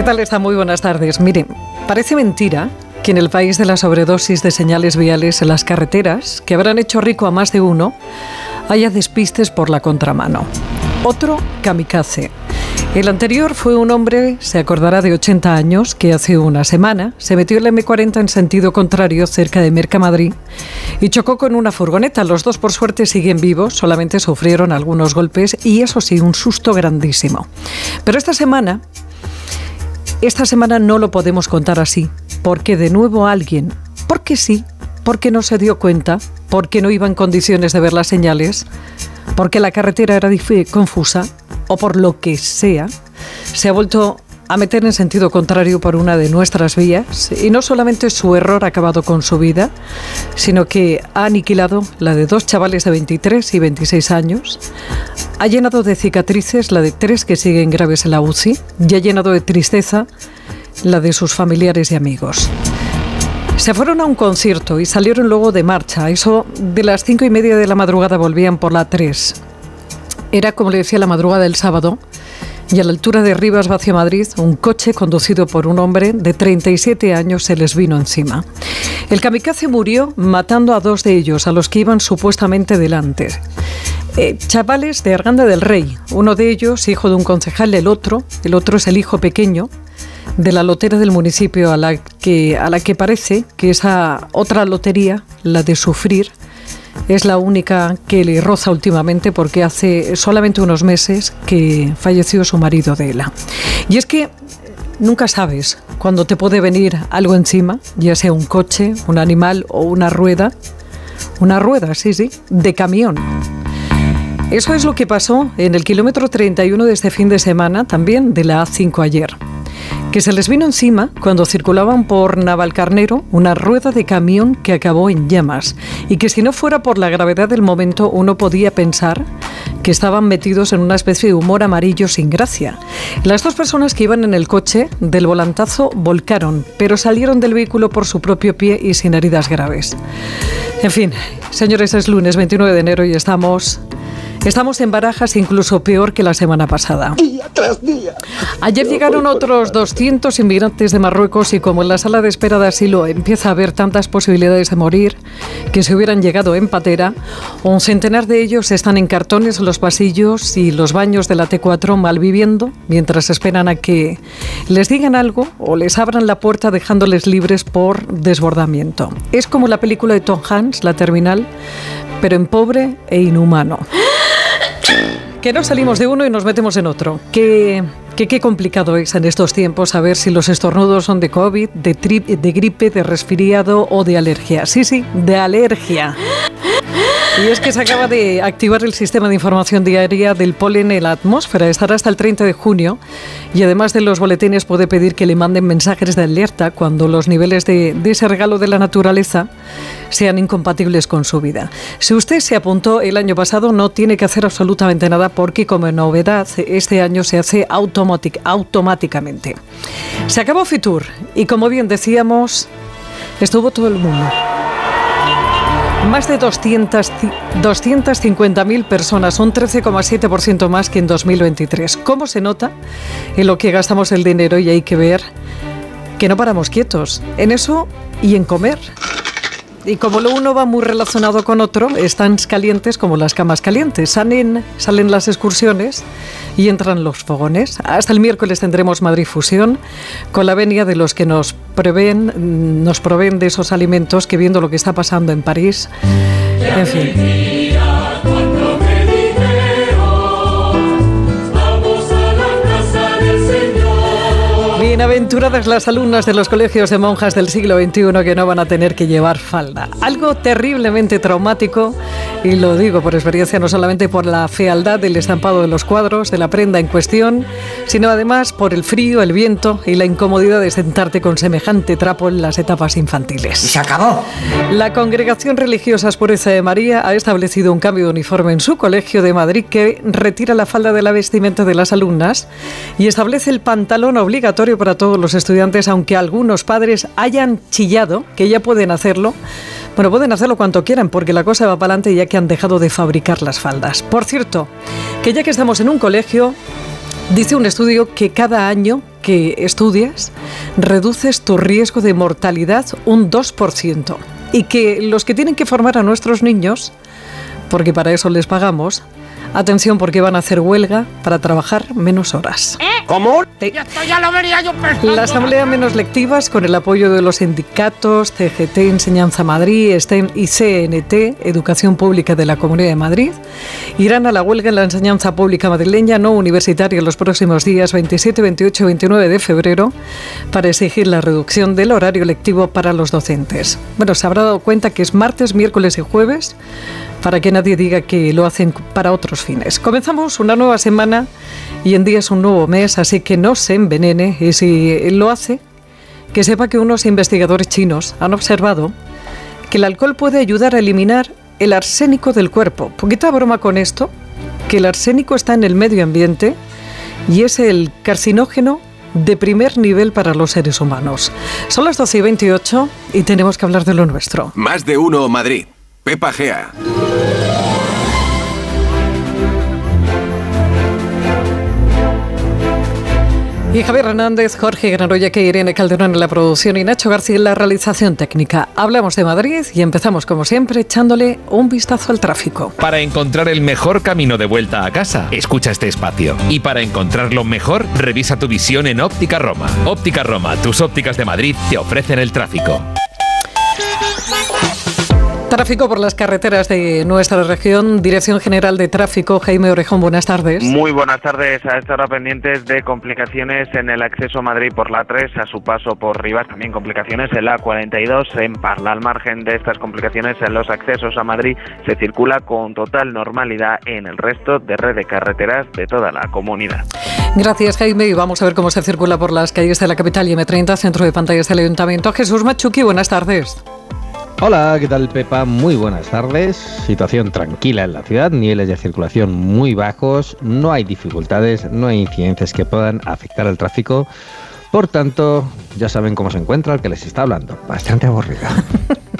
¿Qué tal está? Muy buenas tardes. Mire, parece mentira que en el país de la sobredosis de señales viales en las carreteras, que habrán hecho rico a más de uno, haya despistes por la contramano. Otro kamikaze. El anterior fue un hombre, se acordará de 80 años, que hace una semana se metió el M40 en sentido contrario cerca de Mercamadrid y chocó con una furgoneta. Los dos, por suerte, siguen vivos, solamente sufrieron algunos golpes y eso sí, un susto grandísimo. Pero esta semana esta semana no lo podemos contar así, porque de nuevo alguien, porque sí, porque no se dio cuenta, porque no iba en condiciones de ver las señales, porque la carretera era confusa o por lo que sea, se ha vuelto a meter en sentido contrario por una de nuestras vías y no solamente su error ha acabado con su vida, sino que ha aniquilado la de dos chavales de 23 y 26 años, ha llenado de cicatrices la de tres que siguen graves en la UCI y ha llenado de tristeza la de sus familiares y amigos. Se fueron a un concierto y salieron luego de marcha. Eso de las cinco y media de la madrugada volvían por la 3. Era, como le decía, la madrugada del sábado y a la altura de Rivas hacia Madrid, un coche conducido por un hombre de 37 años se les vino encima. El kamikaze murió matando a dos de ellos, a los que iban supuestamente delante. Eh, chavales de Arganda del Rey, uno de ellos hijo de un concejal, el otro, el otro es el hijo pequeño de la lotera del municipio a la que parece que esa otra lotería, la de sufrir, es la única que le roza últimamente porque hace solamente unos meses que falleció su marido de ella. Y es que nunca sabes cuándo te puede venir algo encima, ya sea un coche, un animal o una rueda. Una rueda, sí, sí, de camión. Eso es lo que pasó en el kilómetro 31 de este fin de semana, también de la A5 ayer que se les vino encima cuando circulaban por Navalcarnero una rueda de camión que acabó en llamas y que si no fuera por la gravedad del momento uno podía pensar que estaban metidos en una especie de humor amarillo sin gracia. Las dos personas que iban en el coche del volantazo volcaron, pero salieron del vehículo por su propio pie y sin heridas graves. En fin, señores, es lunes 29 de enero y estamos Estamos en barajas incluso peor que la semana pasada. Día tras día. Ayer llegaron otros 200 inmigrantes de Marruecos y como en la sala de espera de asilo empieza a haber tantas posibilidades de morir que se hubieran llegado en patera, un centenar de ellos están en cartones en los pasillos y los baños de la T4 malviviendo mientras esperan a que les digan algo o les abran la puerta dejándoles libres por desbordamiento. Es como la película de Tom Hanks, La Terminal, pero en pobre e inhumano. Que no salimos de uno y nos metemos en otro. Que, qué complicado es en estos tiempos saber si los estornudos son de COVID, de, de gripe, de resfriado o de alergia. Sí, sí, de alergia. Y es que se acaba de activar el sistema de información diaria del polen en la atmósfera. Estará hasta el 30 de junio y además de los boletines puede pedir que le manden mensajes de alerta cuando los niveles de, de ese regalo de la naturaleza sean incompatibles con su vida. Si usted se apuntó el año pasado no tiene que hacer absolutamente nada porque como novedad este año se hace automáticamente. Se acabó Fitur y como bien decíamos, estuvo todo el mundo. Más de 250.000 personas, un 13,7% más que en 2023. ¿Cómo se nota en lo que gastamos el dinero? Y hay que ver que no paramos quietos en eso y en comer. Y como lo uno va muy relacionado con otro, están calientes como las camas calientes. Salen, salen las excursiones y entran los fogones. Hasta el miércoles tendremos Madrid Fusión con la venia de los que nos prevén, nos proveen de esos alimentos que viendo lo que está pasando en París. Bienaventuradas las alumnas de los colegios de monjas del siglo XXI que no van a tener que llevar falda. Algo terriblemente traumático, y lo digo por experiencia no solamente por la fealdad del estampado de los cuadros, de la prenda en cuestión, sino además por el frío, el viento y la incomodidad de sentarte con semejante trapo en las etapas infantiles. Y se acabó. La Congregación Religiosa Pureza de María ha establecido un cambio de uniforme en su colegio de Madrid que retira la falda de la vestimenta de las alumnas y establece el pantalón obligatorio para todos los estudiantes, aunque algunos padres hayan chillado que ya pueden hacerlo. Bueno, pueden hacerlo cuanto quieran porque la cosa va para adelante ya que han dejado de fabricar las faldas. Por cierto, que ya que estamos en un colegio, dice un estudio que cada año que estudias, reduces tu riesgo de mortalidad un 2%. Y que los que tienen que formar a nuestros niños, porque para eso les pagamos, Atención porque van a hacer huelga para trabajar menos horas. ¿Eh? ¿Cómo? Esto ya lo vería yo La Asamblea Menos Lectivas, con el apoyo de los sindicatos CGT, Enseñanza Madrid, STEM y CNT, Educación Pública de la Comunidad de Madrid, irán a la huelga en la enseñanza pública madrileña no universitaria los próximos días 27, 28 y 29 de febrero para exigir la reducción del horario lectivo para los docentes. Bueno, se habrá dado cuenta que es martes, miércoles y jueves para que nadie diga que lo hacen para otros fines. Comenzamos una nueva semana y en día es un nuevo mes, así que no se envenene y si lo hace, que sepa que unos investigadores chinos han observado que el alcohol puede ayudar a eliminar el arsénico del cuerpo. Poquita broma con esto, que el arsénico está en el medio ambiente y es el carcinógeno de primer nivel para los seres humanos. Son las 12 y 28 y tenemos que hablar de lo nuestro. Más de uno Madrid. Pepa Gea. Y Javier Hernández, Jorge que Irene Calderón en la producción y Nacho García en la realización técnica. Hablamos de Madrid y empezamos como siempre echándole un vistazo al tráfico. Para encontrar el mejor camino de vuelta a casa, escucha este espacio. Y para encontrarlo mejor, revisa tu visión en Óptica Roma. Óptica Roma, tus ópticas de Madrid te ofrecen el tráfico. Tráfico por las carreteras de nuestra región. Dirección General de Tráfico, Jaime Orejón, buenas tardes. Muy buenas tardes. A esta hora pendientes de complicaciones en el acceso a Madrid por la 3, a su paso por Rivas, también complicaciones en la 42, en Parla. Al margen de estas complicaciones en los accesos a Madrid, se circula con total normalidad en el resto de red de carreteras de toda la comunidad. Gracias, Jaime. Y vamos a ver cómo se circula por las calles de la capital y M30, centro de pantallas del Ayuntamiento. Jesús Machuqui, buenas tardes. Hola, ¿qué tal Pepa? Muy buenas tardes. Situación tranquila en la ciudad, niveles de circulación muy bajos, no hay dificultades, no hay incidencias que puedan afectar al tráfico. Por tanto, ya saben cómo se encuentra el que les está hablando. Bastante aburrida.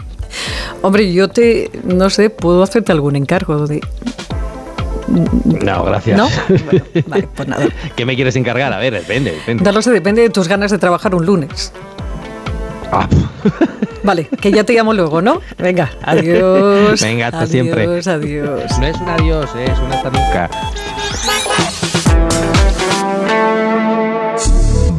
Hombre, yo te, no sé, puedo hacerte algún encargo de... No, gracias. ¿No? vale, pues nada. ¿Qué me quieres encargar? A ver, depende, depende. No lo sé, depende de tus ganas de trabajar un lunes. Ah. Vale, que ya te llamo luego, ¿no? Venga, adiós. Venga, hasta adiós, siempre. Adiós, No es un adiós, es un hasta nunca.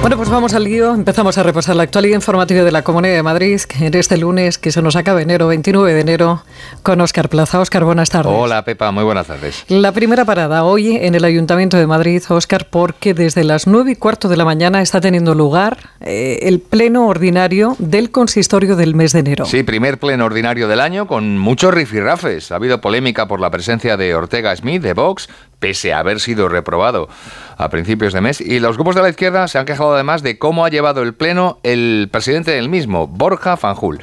Bueno, pues vamos al lío. Empezamos a repasar la actualidad informativa de la Comunidad de Madrid en este lunes que se nos acaba enero, 29 de enero, con Óscar Plaza. Óscar, buenas tardes. Hola, Pepa, muy buenas tardes. La primera parada hoy en el Ayuntamiento de Madrid, Óscar, porque desde las 9 y cuarto de la mañana está teniendo lugar eh, el pleno ordinario del consistorio del mes de enero. Sí, primer pleno ordinario del año con muchos rifirrafes. Ha habido polémica por la presencia de Ortega Smith de Vox, pese a haber sido reprobado a principios de mes. Y los grupos de la izquierda se han quejado además de cómo ha llevado el pleno el presidente del mismo, Borja Fanjul.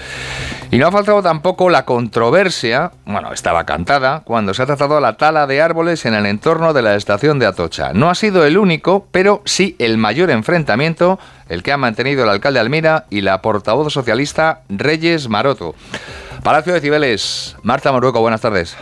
Y no ha faltado tampoco la controversia, bueno, estaba cantada, cuando se ha tratado la tala de árboles en el entorno de la estación de Atocha. No ha sido el único, pero sí el mayor enfrentamiento, el que ha mantenido el alcalde Almira y la portavoz socialista Reyes Maroto. Palacio de Cibeles, Marta Morueco, buenas tardes.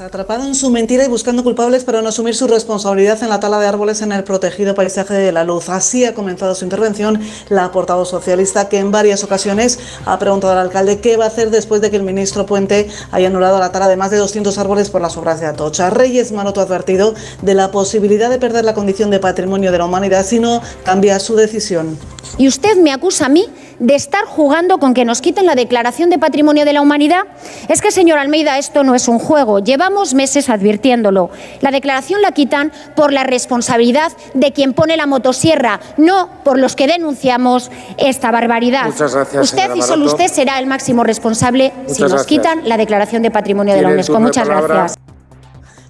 Atrapado en su mentira y buscando culpables para no asumir su responsabilidad en la tala de árboles en el protegido paisaje de la luz. Así ha comenzado su intervención la portavoz socialista que en varias ocasiones ha preguntado al alcalde qué va a hacer después de que el ministro Puente haya anulado la tala de más de 200 árboles por las obras de Atocha. Reyes Maroto ha advertido de la posibilidad de perder la condición de patrimonio de la humanidad si no cambia su decisión. Y usted me acusa a mí de estar jugando con que nos quiten la declaración de patrimonio de la humanidad. Es que, señor Almeida, esto no es un juego. Llevamos meses advirtiéndolo. La declaración la quitan por la responsabilidad de quien pone la motosierra, no por los que denunciamos esta barbaridad. Muchas gracias, usted y solo usted será el máximo responsable Muchas si nos gracias. quitan la declaración de patrimonio de la UNESCO. Muchas gracias.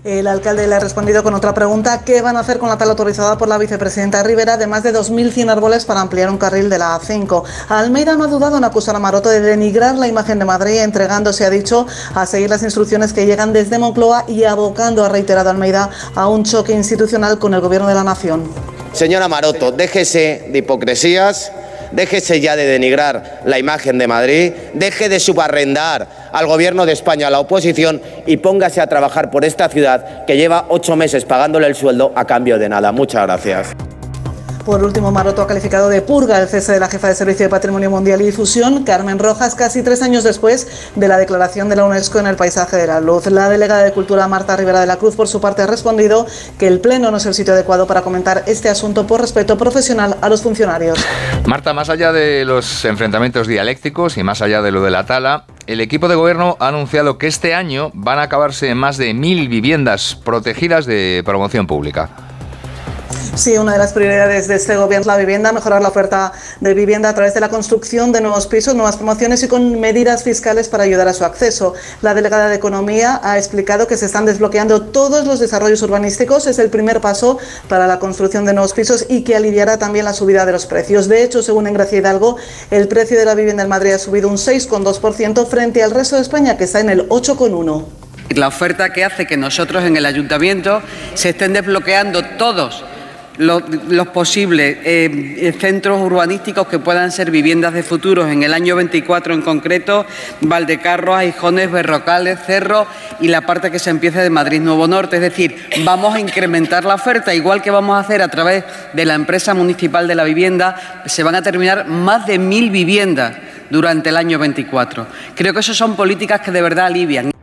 El alcalde le ha respondido con otra pregunta. ¿Qué van a hacer con la tal autorizada por la vicepresidenta Rivera de más de 2.100 árboles para ampliar un carril de la A5? Almeida no ha dudado en acusar a Maroto de denigrar la imagen de Madrid, entregándose, ha dicho, a seguir las instrucciones que llegan desde Moncloa y abocando, ha reiterado Almeida, a un choque institucional con el Gobierno de la Nación. Señora Maroto, déjese de hipocresías déjese ya de denigrar la imagen de Madrid, deje de subarrendar al Gobierno de España, a la oposición y póngase a trabajar por esta ciudad que lleva ocho meses pagándole el sueldo a cambio de nada. Muchas gracias. Por último, Maroto ha calificado de purga el cese de la jefa de Servicio de Patrimonio Mundial y Difusión, Carmen Rojas, casi tres años después de la declaración de la UNESCO en el paisaje de la luz. La delegada de Cultura, Marta Rivera de la Cruz, por su parte, ha respondido que el Pleno no es el sitio adecuado para comentar este asunto por respeto profesional a los funcionarios. Marta, más allá de los enfrentamientos dialécticos y más allá de lo de la tala, el equipo de gobierno ha anunciado que este año van a acabarse más de mil viviendas protegidas de promoción pública. Sí, una de las prioridades de este gobierno es la vivienda, mejorar la oferta de vivienda a través de la construcción de nuevos pisos, nuevas promociones y con medidas fiscales para ayudar a su acceso. La delegada de Economía ha explicado que se están desbloqueando todos los desarrollos urbanísticos. Es el primer paso para la construcción de nuevos pisos y que aliviará también la subida de los precios. De hecho, según Engracia Hidalgo, el precio de la vivienda en Madrid ha subido un 6,2% frente al resto de España, que está en el 8,1%. La oferta que hace que nosotros en el ayuntamiento se estén desbloqueando todos los, posibles eh, centros urbanísticos que puedan ser viviendas de futuros en el año 24 en concreto, Valdecarros, Aijones, Berrocales, Cerro y la parte que se empieza de Madrid Nuevo Norte. Es decir, vamos a incrementar la oferta, igual que vamos a hacer a través de la empresa municipal de la vivienda, se van a terminar más de mil viviendas durante el año 24. Creo que eso son políticas que de verdad alivian.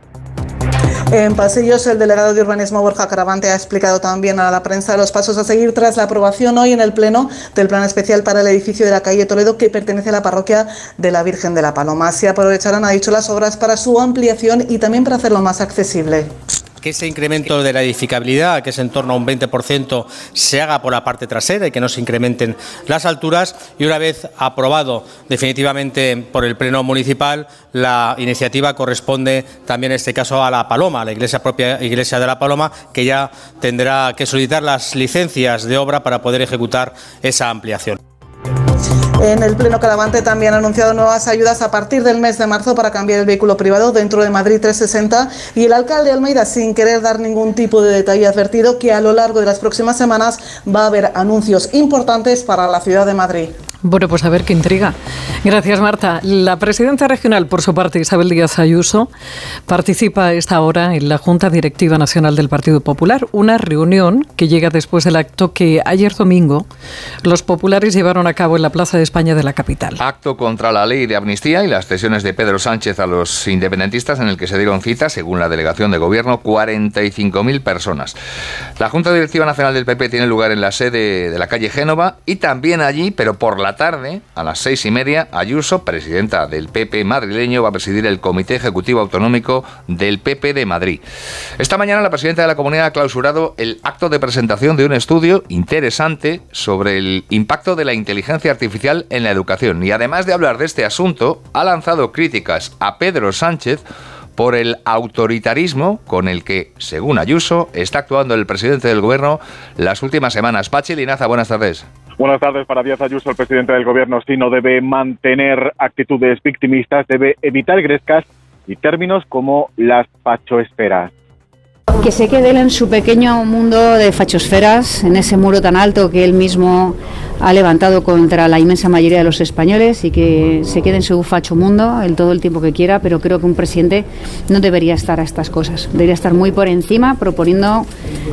En Pasillos, el delegado de urbanismo Borja Caravante ha explicado también a la prensa los pasos a seguir tras la aprobación hoy en el Pleno del plan especial para el edificio de la calle Toledo que pertenece a la parroquia de la Virgen de la Paloma. Se aprovecharán, ha dicho, las obras para su ampliación y también para hacerlo más accesible que ese incremento de la edificabilidad, que es en torno a un 20%, se haga por la parte trasera y que no se incrementen las alturas. Y una vez aprobado definitivamente por el Pleno Municipal, la iniciativa corresponde también en este caso a la Paloma, a la iglesia propia Iglesia de la Paloma, que ya tendrá que solicitar las licencias de obra para poder ejecutar esa ampliación. En el Pleno Calavante también ha anunciado nuevas ayudas a partir del mes de marzo para cambiar el vehículo privado dentro de Madrid 360 y el alcalde Almeida, sin querer dar ningún tipo de detalle, ha advertido que a lo largo de las próximas semanas va a haber anuncios importantes para la ciudad de Madrid. Bueno, pues a ver qué intriga. Gracias, Marta. La presidenta regional, por su parte, Isabel Díaz Ayuso, participa a esta hora en la Junta Directiva Nacional del Partido Popular, una reunión que llega después del acto que ayer domingo los populares llevaron a cabo en la Plaza de España de la capital. Acto contra la ley de amnistía y las cesiones de Pedro Sánchez a los independentistas en el que se dieron cita, según la delegación de gobierno, 45.000 personas. La Junta Directiva Nacional del PP tiene lugar en la sede de la calle Génova y también allí, pero por la tarde, a las seis y media, Ayuso, presidenta del PP madrileño, va a presidir el Comité Ejecutivo Autonómico del PP de Madrid. Esta mañana la presidenta de la comunidad ha clausurado el acto de presentación de un estudio interesante sobre el impacto de la inteligencia artificial en la educación. Y además de hablar de este asunto, ha lanzado críticas a Pedro Sánchez por el autoritarismo con el que, según Ayuso, está actuando el presidente del gobierno las últimas semanas. Pachi Linaza, buenas tardes. Buenas tardes para Díaz Ayuso, el presidente del gobierno. Si no debe mantener actitudes victimistas, debe evitar grescas y términos como las pachoesferas que se quede él en su pequeño mundo de fachosferas, en ese muro tan alto que él mismo ha levantado contra la inmensa mayoría de los españoles y que se quede en su facho mundo el todo el tiempo que quiera, pero creo que un presidente no debería estar a estas cosas, debería estar muy por encima proponiendo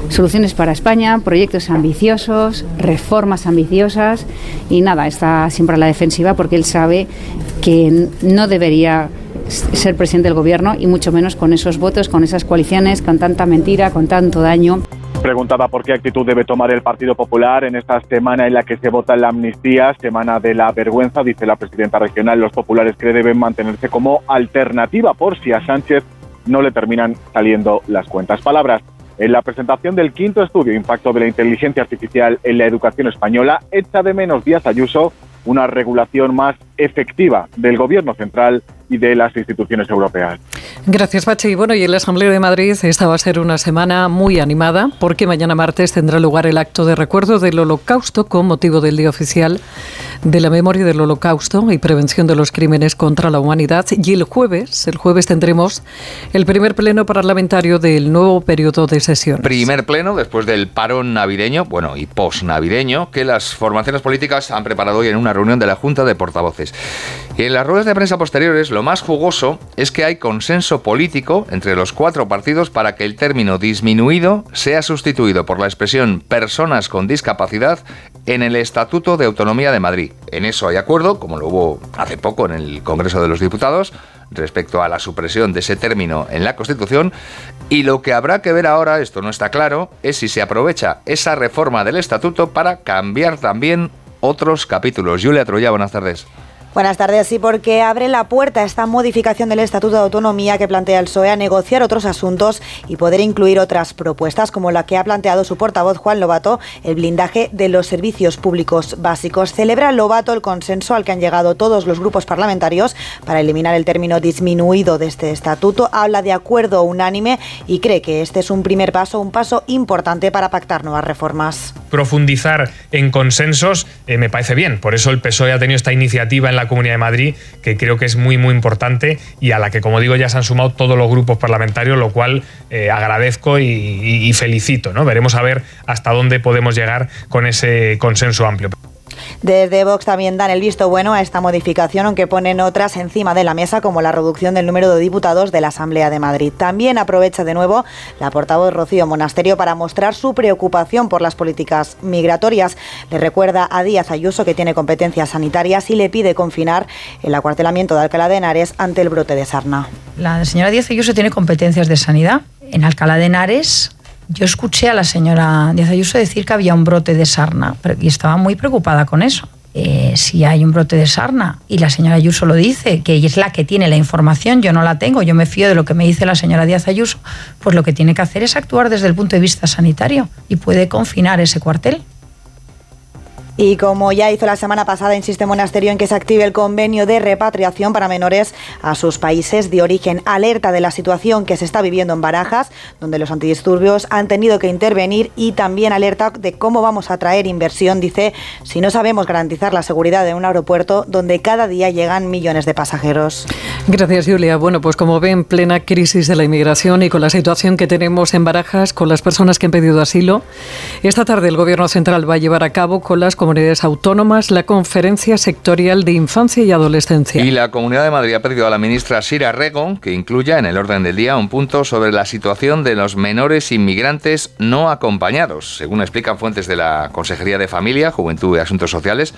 soluciones para España, proyectos ambiciosos, reformas ambiciosas y nada, está siempre a la defensiva porque él sabe que no debería ser presidente del gobierno y mucho menos con esos votos, con esas coaliciones, con tanta mentira, con tanto daño. Preguntaba por qué actitud debe tomar el Partido Popular en esta semana en la que se vota la amnistía, semana de la vergüenza, dice la presidenta regional. Los populares que deben mantenerse como alternativa por si a Sánchez no le terminan saliendo las cuentas. Palabras en la presentación del quinto estudio Impacto de la Inteligencia Artificial en la Educación Española, echa de menos Díaz Ayuso una regulación más efectiva del Gobierno central y de las instituciones europeas. Gracias, Pachi. Bueno, y en la Asamblea de Madrid esta va a ser una semana muy animada porque mañana martes tendrá lugar el acto de recuerdo del Holocausto con motivo del Día Oficial de la Memoria del Holocausto y Prevención de los Crímenes contra la Humanidad. Y el jueves, el jueves tendremos el primer pleno parlamentario del nuevo periodo de sesión. Primer pleno después del parón navideño, bueno, y post-navideño, que las formaciones políticas han preparado hoy en una reunión de la Junta de Portavoces. Y en las ruedas de prensa posteriores, lo más jugoso es que hay consenso político entre los cuatro partidos para que el término disminuido sea sustituido por la expresión personas con discapacidad en el Estatuto de Autonomía de Madrid. En eso hay acuerdo, como lo hubo hace poco en el Congreso de los Diputados, respecto a la supresión de ese término en la Constitución. Y lo que habrá que ver ahora, esto no está claro, es si se aprovecha esa reforma del Estatuto para cambiar también otros capítulos. Julia Troya, buenas tardes. Buenas tardes. Sí, porque abre la puerta a esta modificación del Estatuto de Autonomía que plantea el PSOE a negociar otros asuntos y poder incluir otras propuestas, como la que ha planteado su portavoz Juan Lobato, el blindaje de los servicios públicos básicos. Celebra Lobato el consenso al que han llegado todos los grupos parlamentarios para eliminar el término disminuido de este estatuto. Habla de acuerdo unánime y cree que este es un primer paso, un paso importante para pactar nuevas reformas. Profundizar en consensos eh, me parece bien. Por eso el PSOE ha tenido esta iniciativa en la Comunidad de Madrid, que creo que es muy, muy importante y a la que, como digo, ya se han sumado todos los grupos parlamentarios, lo cual eh, agradezco y, y felicito. ¿no? Veremos a ver hasta dónde podemos llegar con ese consenso amplio. Desde Vox también dan el visto bueno a esta modificación, aunque ponen otras encima de la mesa, como la reducción del número de diputados de la Asamblea de Madrid. También aprovecha de nuevo la portavoz Rocío Monasterio para mostrar su preocupación por las políticas migratorias. Le recuerda a Díaz Ayuso que tiene competencias sanitarias y le pide confinar el acuartelamiento de Alcalá de Henares ante el brote de sarna. La señora Díaz Ayuso tiene competencias de sanidad. En Alcalá de Henares yo escuché a la señora Díaz Ayuso decir que había un brote de sarna y estaba muy preocupada con eso. Eh, si hay un brote de sarna y la señora Ayuso lo dice, que es la que tiene la información, yo no la tengo, yo me fío de lo que me dice la señora Díaz Ayuso, pues lo que tiene que hacer es actuar desde el punto de vista sanitario y puede confinar ese cuartel. Y como ya hizo la semana pasada, insiste Monasterio en que se active el convenio de repatriación para menores a sus países de origen. Alerta de la situación que se está viviendo en Barajas, donde los antidisturbios han tenido que intervenir y también alerta de cómo vamos a traer inversión, dice, si no sabemos garantizar la seguridad de un aeropuerto donde cada día llegan millones de pasajeros. Gracias, Julia. Bueno, pues como ven, plena crisis de la inmigración y con la situación que tenemos en Barajas con las personas que han pedido asilo, esta tarde el Gobierno Central va a llevar a cabo con las comunidades autónomas la conferencia sectorial de infancia y adolescencia. Y la Comunidad de Madrid ha pedido a la ministra Sira Rego que incluya en el orden del día un punto sobre la situación de los menores inmigrantes no acompañados. Según explican fuentes de la Consejería de Familia, Juventud y Asuntos Sociales,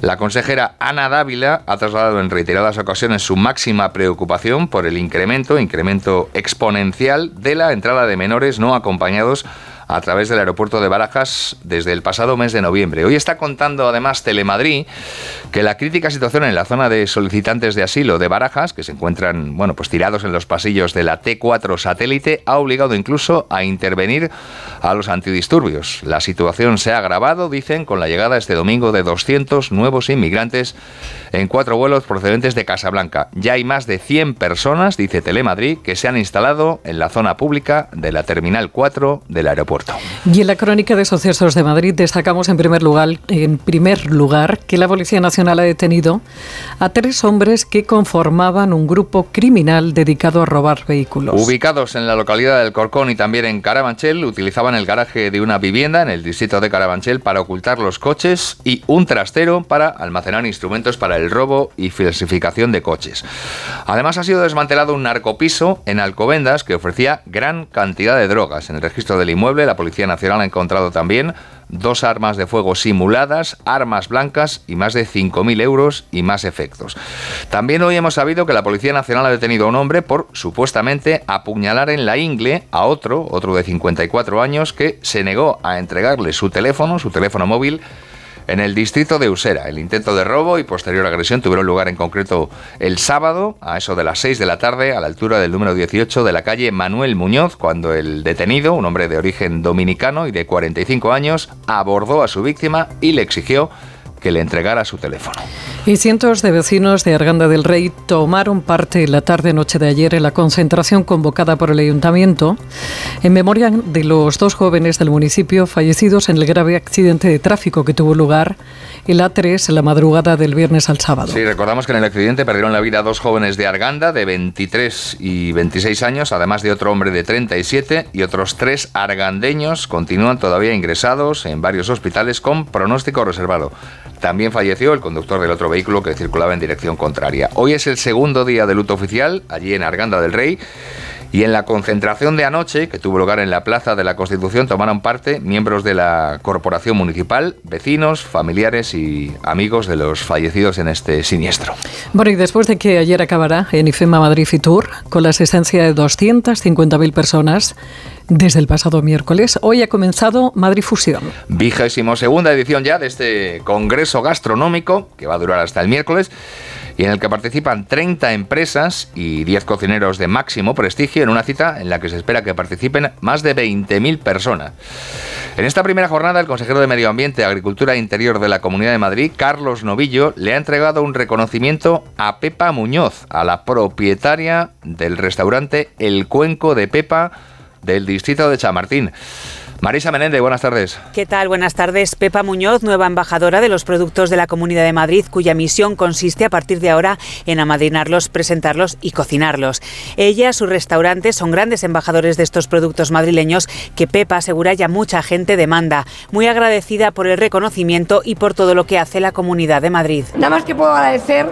la consejera Ana Dávila ha trasladado en reiteradas ocasiones su máxima preocupación por el incremento, incremento exponencial de la entrada de menores no acompañados a través del aeropuerto de Barajas desde el pasado mes de noviembre. Hoy está contando además Telemadrid que la crítica situación en la zona de solicitantes de asilo de Barajas, que se encuentran bueno, pues tirados en los pasillos de la T4 satélite, ha obligado incluso a intervenir a los antidisturbios. La situación se ha agravado, dicen, con la llegada este domingo de 200 nuevos inmigrantes en cuatro vuelos procedentes de Casablanca. Ya hay más de 100 personas, dice Telemadrid, que se han instalado en la zona pública de la Terminal 4 del aeropuerto. Y en la crónica de sucesos de Madrid destacamos en primer lugar, en primer lugar que la Policía Nacional ha detenido a tres hombres que conformaban un grupo criminal dedicado a robar vehículos. Ubicados en la localidad del Corcón y también en Carabanchel, utilizaban el garaje de una vivienda en el distrito de Carabanchel para ocultar los coches y un trastero para almacenar instrumentos para el robo y falsificación de coches. Además ha sido desmantelado un narcopiso en Alcobendas que ofrecía gran cantidad de drogas. En el registro del inmueble la Policía Nacional ha encontrado también dos armas de fuego simuladas, armas blancas y más de 5.000 euros y más efectos. También hoy hemos sabido que la Policía Nacional ha detenido a un hombre por supuestamente apuñalar en la ingle a otro, otro de 54 años, que se negó a entregarle su teléfono, su teléfono móvil, en el distrito de Usera. El intento de robo y posterior agresión tuvieron lugar en concreto el sábado, a eso de las 6 de la tarde, a la altura del número 18 de la calle Manuel Muñoz, cuando el detenido, un hombre de origen dominicano y de 45 años, abordó a su víctima y le exigió que le entregara su teléfono. Y cientos de vecinos de Arganda del Rey tomaron parte la tarde-noche de ayer en la concentración convocada por el ayuntamiento en memoria de los dos jóvenes del municipio fallecidos en el grave accidente de tráfico que tuvo lugar en la 3 en la madrugada del viernes al sábado. Sí, recordamos que en el accidente perdieron la vida dos jóvenes de Arganda de 23 y 26 años, además de otro hombre de 37 y otros tres argandeños continúan todavía ingresados en varios hospitales con pronóstico reservado. También falleció el conductor del otro vehículo que circulaba en dirección contraria. Hoy es el segundo día de luto oficial allí en Arganda del Rey. Y en la concentración de anoche, que tuvo lugar en la Plaza de la Constitución, tomaron parte miembros de la Corporación Municipal, vecinos, familiares y amigos de los fallecidos en este siniestro. Bueno, y después de que ayer acabara en IFEMA Madrid Fitur, con la asistencia de 250.000 personas, desde el pasado miércoles. Hoy ha comenzado Madrid Fusión. Vigésimo segunda edición ya de este congreso gastronómico que va a durar hasta el miércoles y en el que participan 30 empresas y 10 cocineros de máximo prestigio en una cita en la que se espera que participen más de 20.000 personas. En esta primera jornada, el consejero de Medio Ambiente, Agricultura e Interior de la Comunidad de Madrid, Carlos Novillo, le ha entregado un reconocimiento a Pepa Muñoz, a la propietaria del restaurante El Cuenco de Pepa del distrito de Chamartín. Marisa Menéndez, buenas tardes. ¿Qué tal? Buenas tardes. Pepa Muñoz, nueva embajadora de los productos de la Comunidad de Madrid, cuya misión consiste a partir de ahora en amadrinarlos, presentarlos y cocinarlos. Ella, sus restaurantes son grandes embajadores de estos productos madrileños que Pepa asegura ya mucha gente demanda. Muy agradecida por el reconocimiento y por todo lo que hace la Comunidad de Madrid. Nada más que puedo agradecer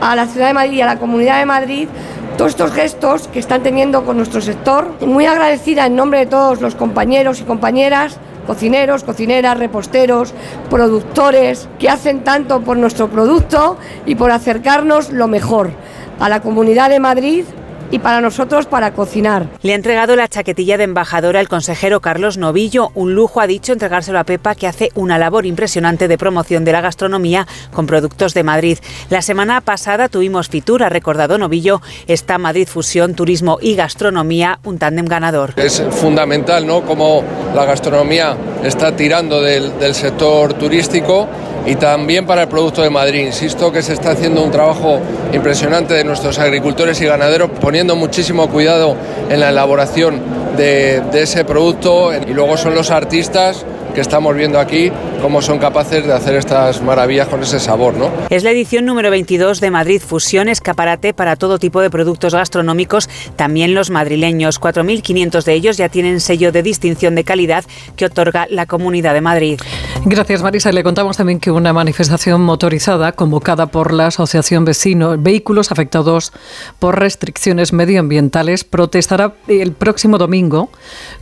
a la Ciudad de Madrid y a la Comunidad de Madrid todos estos gestos que están teniendo con nuestro sector. Muy agradecida en nombre de todos los compañeros y compañeras cocineros, cocineras, reposteros, productores, que hacen tanto por nuestro producto y por acercarnos lo mejor a la Comunidad de Madrid y para nosotros para cocinar. Le ha entregado la chaquetilla de embajadora el consejero Carlos Novillo. Un lujo ha dicho entregárselo a Pepa que hace una labor impresionante de promoción de la gastronomía con productos de Madrid. La semana pasada tuvimos Fitur, ha recordado Novillo, está Madrid Fusión, Turismo y Gastronomía, un tándem ganador. Es fundamental, ¿no? Como la gastronomía está tirando del, del sector turístico y también para el producto de Madrid. Insisto que se está haciendo un trabajo impresionante de nuestros agricultores y ganaderos, poniendo muchísimo cuidado en la elaboración de ese producto y luego son los artistas que estamos viendo aquí cómo son capaces de hacer estas maravillas con ese sabor, ¿no? Es la edición número 22 de Madrid Fusión, escaparate para todo tipo de productos gastronómicos, también los madrileños. 4.500 de ellos ya tienen sello de distinción de calidad que otorga la Comunidad de Madrid. Gracias, Marisa. Le contamos también que una manifestación motorizada convocada por la Asociación Vecino Vehículos Afectados por Restricciones Medioambientales protestará el próximo domingo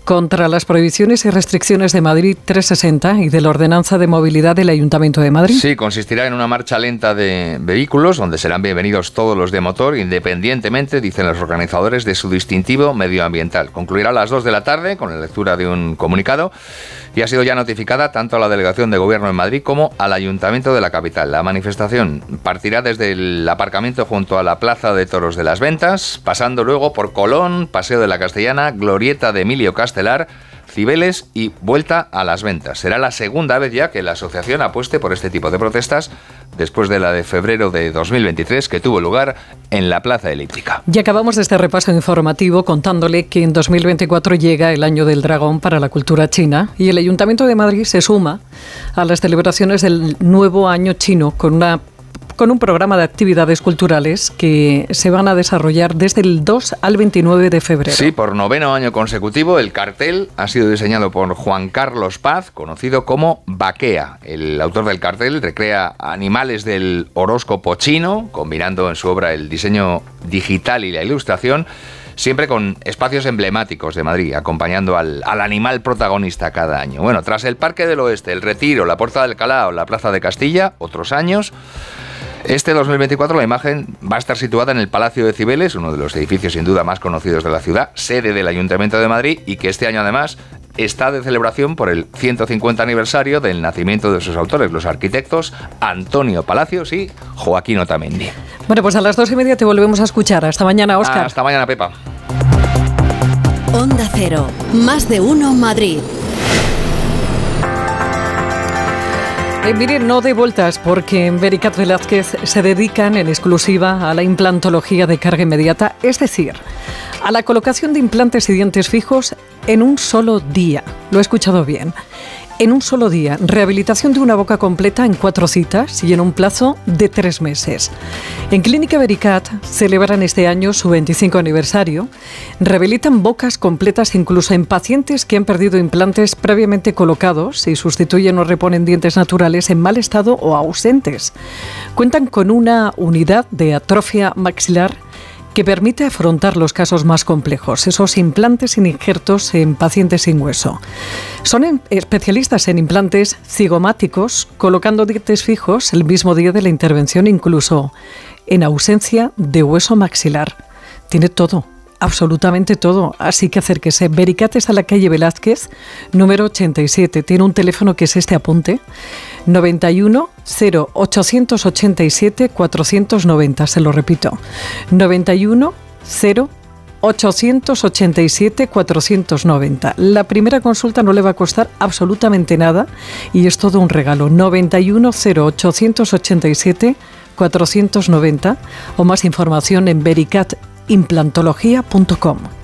contra las prohibiciones y restricciones de Madrid 360 y de la ordenanza de movilidad del Ayuntamiento de Madrid. Sí, consistirá en una marcha lenta de vehículos donde serán bienvenidos todos los de motor, independientemente, dicen los organizadores, de su distintivo medioambiental. Concluirá a las 2 de la tarde con la lectura de un comunicado y ha sido ya notificada tanto a la Delegación de Gobierno en Madrid como al Ayuntamiento de la capital. La manifestación partirá desde el aparcamiento junto a la Plaza de Toros de las Ventas, pasando luego por Colón, Paseo de la Castellana, Glorieta de Emilio Castelar, Cibeles y vuelta a las ventas. Será la segunda vez ya que la asociación apueste por este tipo de protestas después de la de febrero de 2023 que tuvo lugar en la Plaza Elíptica. Y acabamos este repaso informativo contándole que en 2024 llega el Año del Dragón para la cultura china y el Ayuntamiento de Madrid se suma a las celebraciones del nuevo año chino con una con un programa de actividades culturales que se van a desarrollar desde el 2 al 29 de febrero. Sí, por noveno año consecutivo, el cartel ha sido diseñado por Juan Carlos Paz, conocido como Baquea. El autor del cartel recrea animales del horóscopo chino, combinando en su obra el diseño digital y la ilustración siempre con espacios emblemáticos de Madrid, acompañando al, al, animal protagonista cada año. Bueno, tras el Parque del Oeste, el Retiro, la Puerta del Calao, la Plaza de Castilla, otros años. Este 2024 la imagen va a estar situada en el Palacio de Cibeles, uno de los edificios sin duda más conocidos de la ciudad, sede del Ayuntamiento de Madrid y que este año además está de celebración por el 150 aniversario del nacimiento de sus autores, los arquitectos Antonio Palacios y Joaquín Otamendi. Bueno, pues a las dos y media te volvemos a escuchar. Hasta mañana, Oscar. hasta mañana, Pepa. Onda Cero, más de uno Madrid. Eh, miren, no de vueltas, porque en Vericat Velázquez se dedican en exclusiva a la implantología de carga inmediata, es decir, a la colocación de implantes y dientes fijos en un solo día. Lo he escuchado bien en un solo día. Rehabilitación de una boca completa en cuatro citas y en un plazo de tres meses. En Clínica Vericat celebran este año su 25 aniversario. Rehabilitan bocas completas incluso en pacientes que han perdido implantes previamente colocados y sustituyen o reponen dientes naturales en mal estado o ausentes. Cuentan con una unidad de atrofia maxilar que permite afrontar los casos más complejos, esos implantes sin injertos en pacientes sin hueso. Son especialistas en implantes cigomáticos, colocando dientes fijos el mismo día de la intervención, incluso en ausencia de hueso maxilar. Tiene todo absolutamente todo. Así que acérquese. Vericates a la calle Velázquez, número 87. Tiene un teléfono que es este apunte. 91 0 887 490. Se lo repito. 91 0 887 490. La primera consulta no le va a costar absolutamente nada y es todo un regalo. 91 0 887 490 o más información en Vericat implantología.com.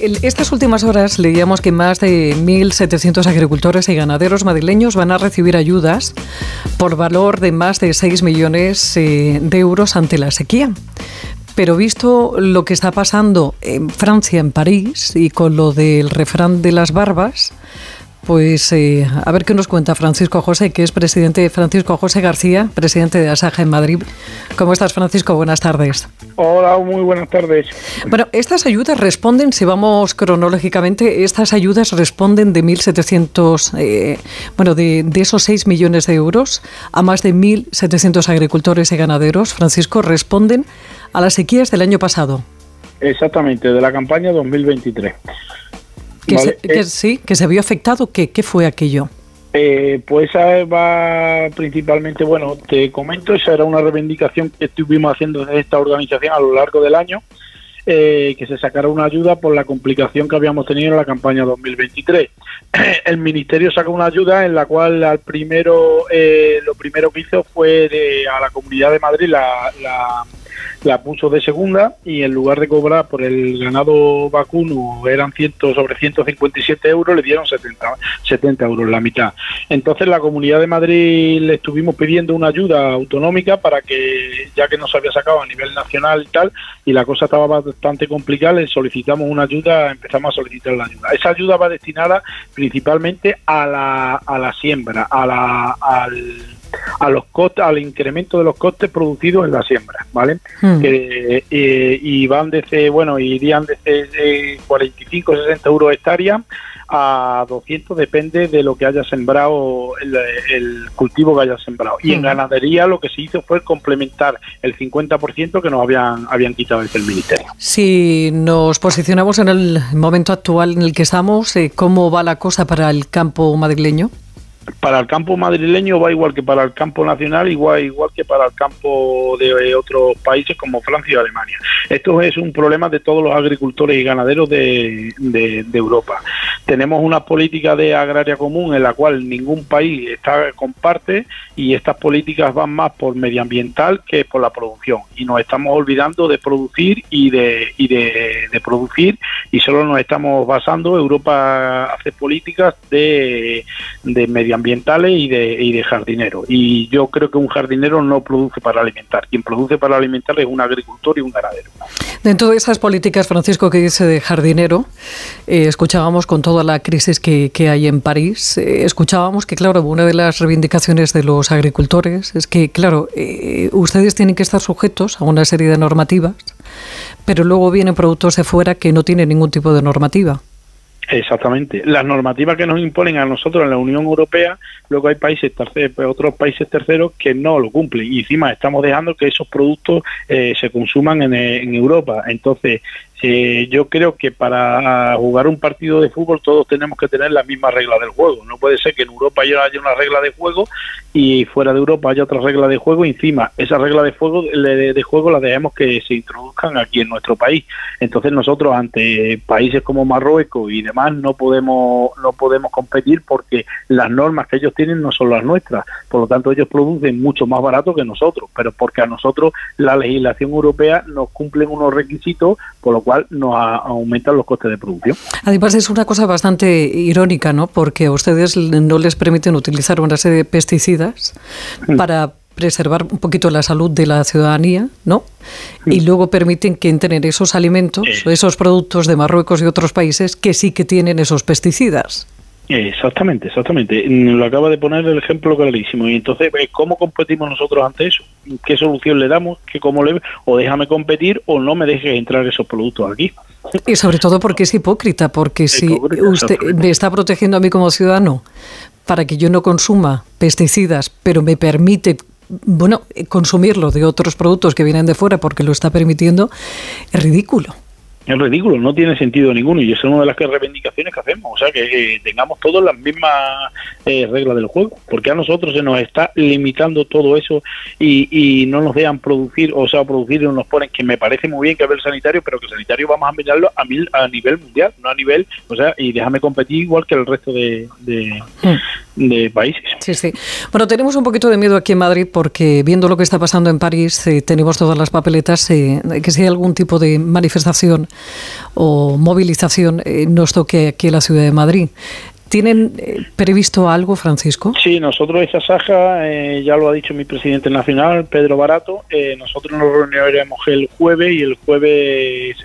Eh, estas últimas horas leíamos que más de 1.700 agricultores y ganaderos madrileños van a recibir ayudas por valor de más de 6 millones eh, de euros ante la sequía. Pero visto lo que está pasando en Francia, en París, y con lo del refrán de las barbas, pues eh, a ver qué nos cuenta Francisco José, que es presidente Francisco José García, presidente de Asaja en Madrid. ¿Cómo estás, Francisco? Buenas tardes. Hola, muy buenas tardes. Bueno, estas ayudas responden, si vamos cronológicamente, estas ayudas responden de 1.700, eh, bueno, de, de, esos 6 millones de euros a más de 1.700 agricultores y ganaderos. Francisco, responden a las sequías del año pasado. Exactamente, de la campaña 2023. Que, se, que sí, que se vio afectado. ¿Qué, qué fue aquello? Eh, pues esa va principalmente, bueno, te comento, esa era una reivindicación que estuvimos haciendo desde esta organización a lo largo del año, eh, que se sacara una ayuda por la complicación que habíamos tenido en la campaña 2023. El Ministerio sacó una ayuda en la cual al primero, eh, lo primero que hizo fue de, a la Comunidad de Madrid la, la la puso de segunda y en lugar de cobrar por el ganado vacuno eran 100 sobre 157 euros, le dieron 70, 70 euros, la mitad. Entonces la Comunidad de Madrid le estuvimos pidiendo una ayuda autonómica para que, ya que no se había sacado a nivel nacional y tal, y la cosa estaba bastante complicada, le solicitamos una ayuda, empezamos a solicitar la ayuda. Esa ayuda va destinada principalmente a la, a la siembra, a la, al a los costes, al incremento de los costes producidos en la siembra, ¿vale? Hmm. Eh, eh, y van desde, bueno, irían desde 45 60 euros hectárea a 200, depende de lo que haya sembrado, el, cultivo que haya sembrado. Y en Hmm. ganadería lo que se hizo fue complementar el 50% que nos habían, habían quitado desde el Ministerio. Si nos posicionamos en el momento actual en el que estamos, eh, ¿cómo va la cosa para el campo madrileño? Para el campo madrileño va igual que para el campo nacional, igual igual que para el campo de eh, otros países como Francia y Alemania. Esto es un problema de todos los agricultores y ganaderos de, Europa. Tenemos una política de agraria común en la cual ningún país está comparte y estas políticas van más por medioambiental que por la producción y nos estamos olvidando de producir y de y de, producir y solo nos estamos basando Europa hace políticas de, de medioambientales y de, y de jardinero. Y yo creo que un jardinero no produce para alimentar. Quien produce para alimentar es un agricultor y un ganadero. Dentro de esas políticas, Francisco, que dice de jardinero, eh, escuchábamos con toda la crisis que, que hay en París, eh, escuchábamos que, claro, una de las reivindicaciones de los agricultores es que, claro, eh, ustedes tienen que estar sujetos a una serie de normativas, pero luego vienen productos de fuera que no tienen ningún tipo de normativa. Exactamente. Las normativas que nos imponen a nosotros en la Unión Europea, luego hay países terceros, otros países terceros que no lo cumplen y encima estamos dejando que esos productos eh, se consuman en, en Europa. Entonces, eh, yo creo que para jugar un partido de fútbol todos tenemos que tener las mismas reglas del juego. No puede ser que en Europa haya una regla de juego y fuera de Europa haya otra regla de juego. Encima, esa regla de, juego, de, juego la dejemos que se introduzcan aquí en nuestro país. Entonces nosotros ante países como Marruecos y demás no podemos no podemos competir porque las normas que ellos tienen no son las nuestras. Por lo tanto, ellos producen mucho más barato que nosotros, pero porque a nosotros la legislación europea nos cumplen unos requisitos, por lo cual nos aumentan los costes de producción. Además es una cosa bastante irónica, ¿no? Porque a ustedes no les permiten utilizar una serie de pesticidas para preservar un poquito la salud de la ciudadanía, ¿no? Y luego permiten que entren esos alimentos, esos productos de Marruecos y otros países que sí que tienen esos pesticidas. Exactamente, exactamente. Lo acaba de poner el ejemplo clarísimo. Y entonces, pues, ¿cómo competimos nosotros ante eso? ¿Qué solución le damos? ¿Qué cómo le o déjame competir o no me dejes entrar esos productos aquí? Y sobre todo porque es hipócrita, porque si usted me está protegiendo a mí como ciudadano para que yo no consuma pesticidas, pero me permite bueno, consumirlo de otros productos que vienen de fuera porque lo está permitiendo, es ridículo es ridículo, no tiene sentido ninguno y es una de las reivindicaciones que hacemos, o sea, que tengamos todas las mismas eh, reglas del juego, porque a nosotros se nos está limitando todo eso y, no nos dejan producir, o sea, producir y nos ponen, que me parece muy bien que hable el sanitario, pero que el sanitario vamos a mirarlo a, mil, a nivel mundial, no a nivel, o sea, y déjame competir igual que el resto de, de, hmm. países. Sí, sí. Bueno, tenemos un poquito de miedo aquí en Madrid porque viendo lo que está pasando en París, eh, tenemos todas las papeletas, eh, que si hay algún tipo de manifestación o movilización eh, nos toque aquí en la ciudad de Madrid. ¿Tienen eh, previsto algo, Francisco? Sí, nosotros esa Saja, eh, ya lo ha dicho mi presidente nacional, Pedro Barato, eh, nosotros nos reuniremos el jueves y el jueves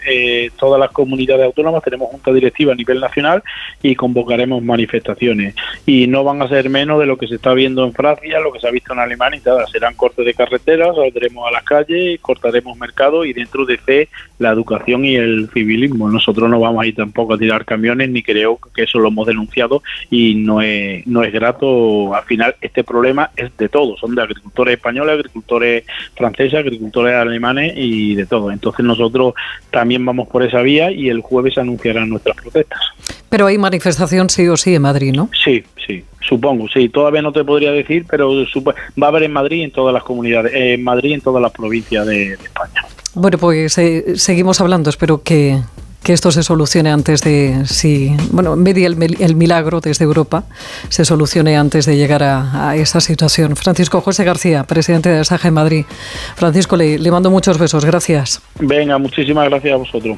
todas las comunidades autónomas tenemos junta directiva a nivel nacional y convocaremos manifestaciones. Y no van a ser menos de lo que se está viendo en Francia, lo que se ha visto en Alemania y tal. Serán cortes de carreteras, saldremos a las calles, cortaremos mercado y dentro de C la educación y el civilismo. Nosotros no vamos a ir tampoco a tirar camiones ni creo que eso lo hemos denunciado y no es, no es grato. Al final, este problema es de todos, son de agricultores españoles, agricultores franceses, agricultores alemanes y de todo. Entonces nosotros también vamos por esa vía y el jueves anunciarán nuestras protestas. Pero hay manifestación sí o sí en Madrid, ¿no? Sí, sí. Supongo, sí, todavía no te podría decir, pero va a haber en Madrid en todas las comunidades, en Madrid en todas las provincias de, España. Bueno, pues eh, seguimos hablando, espero que, que esto se solucione antes de, si, bueno, media el, el milagro desde Europa, se solucione antes de llegar a, esa situación. Francisco José García, presidente de Saja en Madrid. Francisco, le, le mando muchos besos, gracias. Venga, muchísimas gracias a vosotros.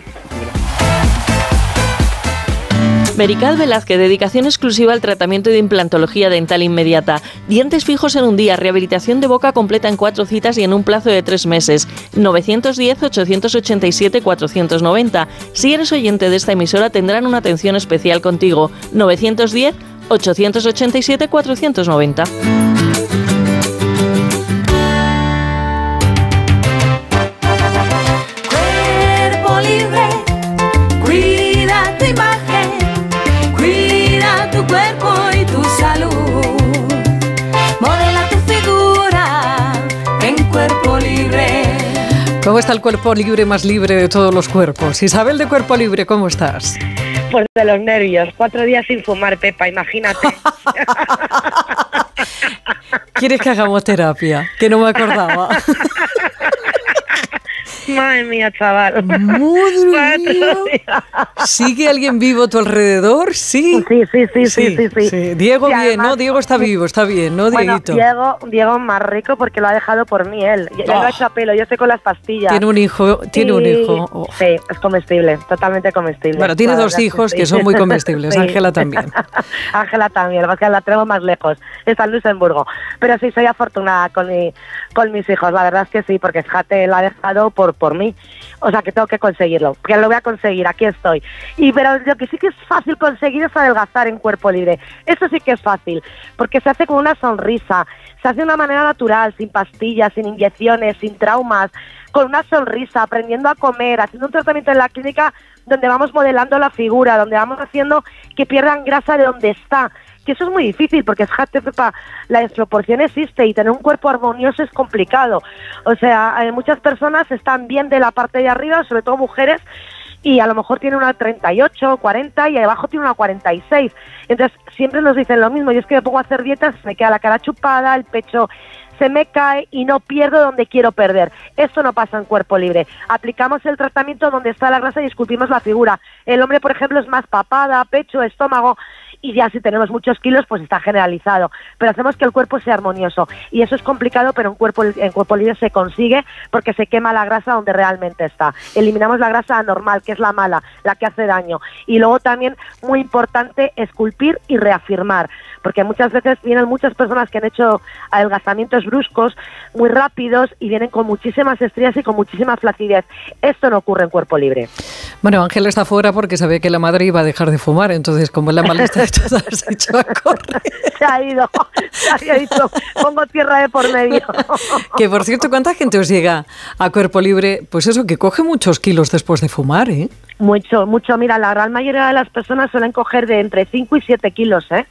Merical Velázquez, dedicación exclusiva al tratamiento de implantología dental inmediata. Dientes fijos en un día, rehabilitación de boca completa en cuatro citas y en un plazo de tres meses. 910-887-490. Si eres oyente de esta emisora, tendrán una atención especial contigo. 910-887-490. ¿Cómo está el cuerpo libre más libre de todos los cuerpos? Isabel de Cuerpo Libre, ¿cómo estás? Pues de los nervios. Cuatro días sin fumar, Pepa, imagínate. ¿Quieres que hagamos terapia? Que no me acordaba. Madre mía, chaval. Madre mía. ¿Sigue alguien vivo a tu alrededor? Sí. Sí, sí, sí, sí, sí. sí, Diego bien, ¿no? Diego está vivo, está bien, ¿no, bueno, Diego, Diego más rico porque lo ha dejado por mí él. Yo lo he hecho a pelo, yo estoy con las pastillas. Tiene un hijo, tiene un hijo. Sí, es comestible, totalmente comestible. Bueno, tiene dos hijos que son muy comestibles, Ángela también. Ángela también, lo que la tenemos más lejos, está en Luxemburgo. Pero sí, soy afortunada con, mi, con mis hijos, la verdad es que sí, porque fíjate, lo ha dejado por por mí. O sea que tengo que conseguirlo, que lo voy a conseguir, aquí estoy. Y pero lo que sí que es fácil conseguir es adelgazar en cuerpo libre. Eso sí que es fácil, porque se hace con una sonrisa, se hace de una manera natural, sin pastillas, sin inyecciones, sin traumas, con una sonrisa, aprendiendo a comer, haciendo un tratamiento en la clínica donde vamos modelando la figura, donde vamos haciendo que pierdan grasa de donde está. Que eso es muy difícil porque es Pepa, la desproporción existe y tener un cuerpo armonioso es complicado. O sea, muchas personas están bien de la parte de arriba, sobre todo mujeres, y a lo mejor tiene una 38, 40 y abajo tiene una 46. Entonces siempre nos dicen lo mismo, yo es que me pongo a hacer dietas, me queda la cara chupada, el pecho se me cae y no pierdo donde quiero perder. Esto no pasa en cuerpo libre. Aplicamos el tratamiento donde está la grasa y esculpimos la figura. El hombre, por ejemplo, es más papada, pecho, estómago y ya si tenemos muchos kilos pues está generalizado, pero hacemos que el cuerpo sea armonioso y eso es complicado, pero en cuerpo en cuerpo libre se consigue porque se quema la grasa donde realmente está. Eliminamos la grasa anormal, que es la mala, la que hace daño. Y luego también muy importante esculpir y reafirmar, porque muchas veces vienen muchas personas que han hecho adelgazamientos bruscos, muy rápidos y vienen con muchísimas estrías y con muchísima flacidez. Esto no ocurre en cuerpo libre. Bueno, Ángel está fuera porque sabe que la madre iba a dejar de fumar, entonces como la maleta has hecho a correr. Se ha ido, se ha ido, pongo tierra de por medio. Que por cierto, ¿cuánta gente os llega a cuerpo libre? Pues eso, que coge muchos kilos después de fumar, ¿eh? Mucho, mucho. Mira, la gran mayoría de las personas suelen coger de entre 5 y 7 kilos, ¿eh?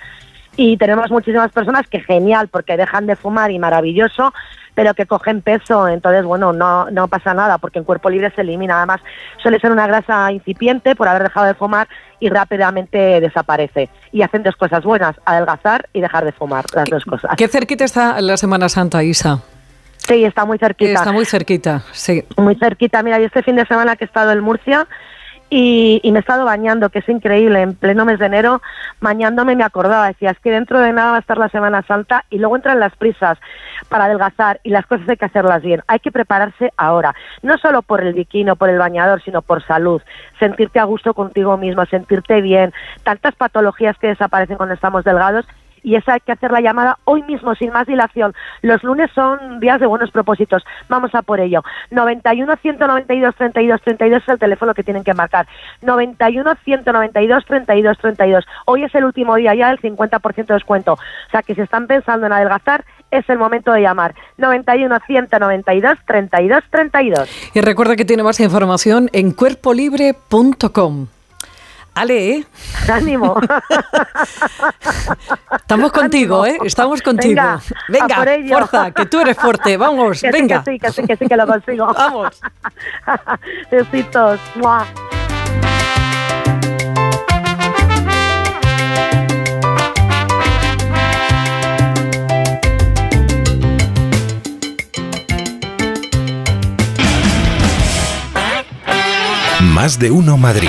Y tenemos muchísimas personas que genial, porque dejan de fumar y maravilloso, pero que cogen peso, entonces bueno, no, no pasa nada, porque en cuerpo libre se elimina. Además, suele ser una grasa incipiente por haber dejado de fumar y rápidamente desaparece. Y hacen dos cosas buenas, adelgazar y dejar de fumar, las dos cosas. ¿Qué cerquita está la Semana Santa, Isa? Sí, está muy cerquita. Está muy cerquita, sí. Muy cerquita. Mira, yo este fin de semana que he estado en Murcia, y, me he estado bañando, que es increíble, en pleno mes de enero, bañándome me acordaba, decía, es que dentro de nada va a estar la Semana Santa y luego entran las prisas para adelgazar y las cosas hay que hacerlas bien, hay que prepararse ahora, no solo por el bikini por el bañador, sino por salud, sentirte a gusto contigo mismo, sentirte bien, tantas patologías que desaparecen cuando estamos delgados y esa hay que hacer la llamada hoy mismo, sin más dilación. Los lunes son días de buenos propósitos. Vamos a por ello. 91 192 32 32 es el teléfono que tienen que marcar. 91 192 32 32. Hoy es el último día ya del 50% de descuento. O sea que si están pensando en adelgazar, es el momento de llamar. 91 192 32 32. Y recuerda que tiene más información en cuerpolibre.com. Ale, ¿eh? Ánimo. Estamos contigo, ¿eh? Estamos contigo. Venga, venga fuerza, que tú eres fuerte. Vamos, venga. Sí, que sí, que sí, que lo consigo. Vamos. Besitos. Más de uno Madrid.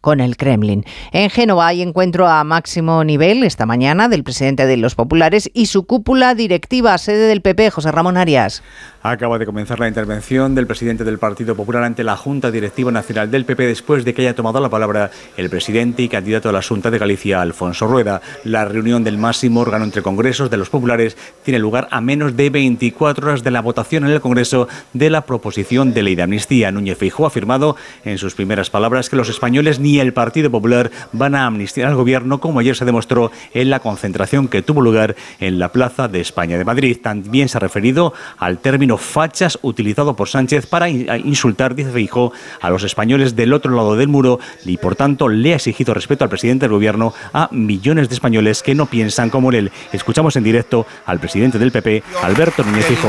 con el Kremlin. En Génova hay encuentro a máximo nivel esta mañana del presidente de los populares y su cúpula directiva, sede del PP, José Ramón Arias. Acaba de comenzar la intervención del presidente del Partido Popular ante la Junta Directiva Nacional del PP después de que haya tomado la palabra el presidente y candidato a la Junta de Galicia, Alfonso Rueda. La reunión del máximo órgano entre congresos de los populares tiene lugar a menos de 24 horas de la votación en el Congreso de la proposición de ley de amnistía. Núñez Feijóo ha afirmado en sus primeras palabras que los españoles ni ni el Partido Popular van a amnistiar al gobierno, como ayer se demostró en la concentración que tuvo lugar en la Plaza de España de Madrid. También se ha referido al término fachas utilizado por Sánchez para insultar, dice Feijó, a los españoles del otro lado del muro y por tanto le ha exigido respeto al presidente del gobierno a millones de españoles que no piensan como él. Escuchamos en directo al presidente del PP, Alberto Núñez Feijó.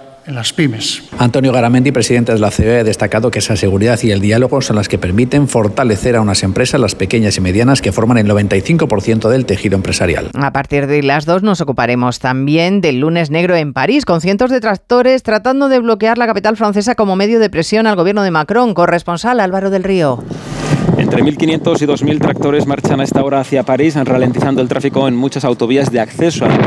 en las pymes. Antonio Garamendi, presidente de la COE, ha destacado que esa seguridad y el diálogo son las que permiten fortalecer a unas empresas, las pequeñas y medianas, que forman el 95% del tejido empresarial. A partir de las dos nos ocuparemos también del lunes negro en París, con cientos de tractores tratando de bloquear la capital francesa como medio de presión al gobierno de Macron. Corresponsal Álvaro del Río. Entre 1.500 y 2.000 tractores marchan a esta hora hacia París, ralentizando el tráfico en muchas autovías de acceso a la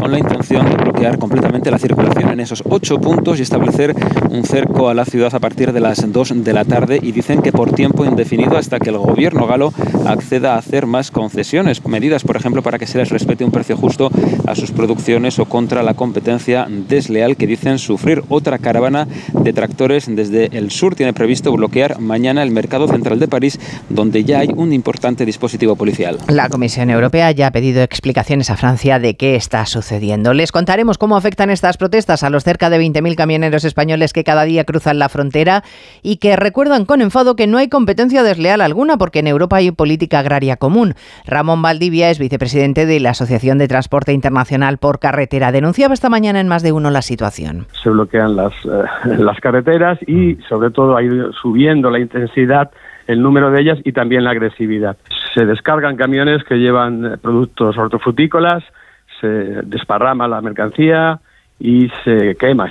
con la intención de bloquear completamente la circulación en esos ocho puntos y establecer un cerco a la ciudad a partir de las 2 de la tarde. Y dicen que por tiempo indefinido hasta que el gobierno galo acceda a hacer más concesiones, medidas, por ejemplo, para que se les respete un precio justo a sus producciones o contra la competencia desleal que dicen sufrir. Otra caravana de tractores desde el sur tiene previsto bloquear mañana el mercado central de París donde ya hay un importante dispositivo policial. La Comisión Europea ya ha pedido explicaciones a Francia de qué está sucediendo. Les contaremos cómo afectan estas protestas a los cerca de 20.000 camioneros españoles que cada día cruzan la frontera y que recuerdan con enfado que no hay competencia desleal alguna porque en Europa hay política agraria común. Ramón Valdivia es vicepresidente de la Asociación de Transporte Internacional por Carretera. Denunciaba esta mañana en más de uno la situación. Se bloquean las, eh, carreteras y sobre todo ha ido subiendo la intensidad el número de ellas y también la agresividad. Se descargan camiones que llevan eh, productos hortofrutícolas, se desparrama la mercancía y se quema.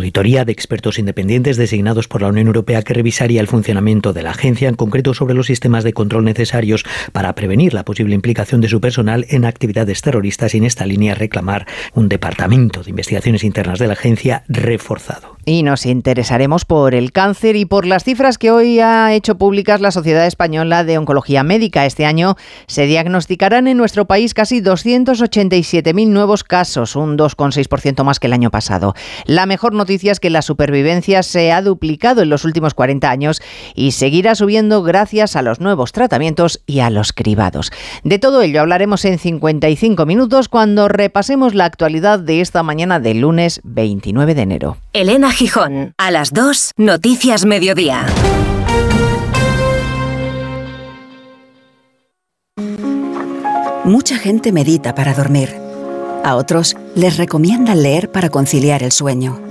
auditoría de expertos independientes designados por la Unión Europea que revisaría el funcionamiento de la agencia, en concreto sobre los sistemas de control necesarios para prevenir la posible implicación de su personal en actividades terroristas y en esta línea reclamar un departamento de investigaciones internas de la agencia reforzado. Y nos interesaremos por el cáncer y por las cifras que hoy ha hecho públicas la Sociedad Española de Oncología Médica. Este año se diagnosticarán en nuestro país casi 287.000 nuevos casos, un 2,6% más que el año pasado. La mejor noticia noticias que la supervivencia se ha duplicado en los últimos 40 años y seguirá subiendo gracias a los nuevos tratamientos y a los cribados. De todo ello hablaremos en 55 minutos cuando repasemos la actualidad de esta mañana del lunes 29 de enero. Elena Gijón, a las 2, Noticias Mediodía. Mucha gente medita para dormir. A otros les recomiendan leer para conciliar el sueño.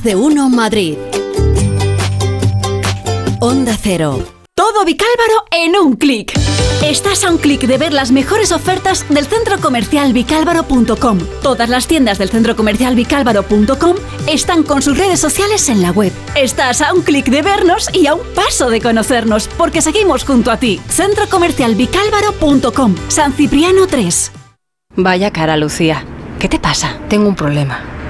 Más de uno Madrid. Onda Cero. Todo Vicálvaro en un clic. Estás a un clic de ver las mejores ofertas del centro comercial vicálvaro.com. Todas las tiendas del centro comercial vicálvaro.com están con sus redes sociales en la web. Estás a un clic de vernos y a un paso de conocernos, porque seguimos junto a ti. Centro comercial vicálvaro.com. San Cipriano 3. Vaya cara, Lucía. ¿Qué te pasa? Tengo un problema.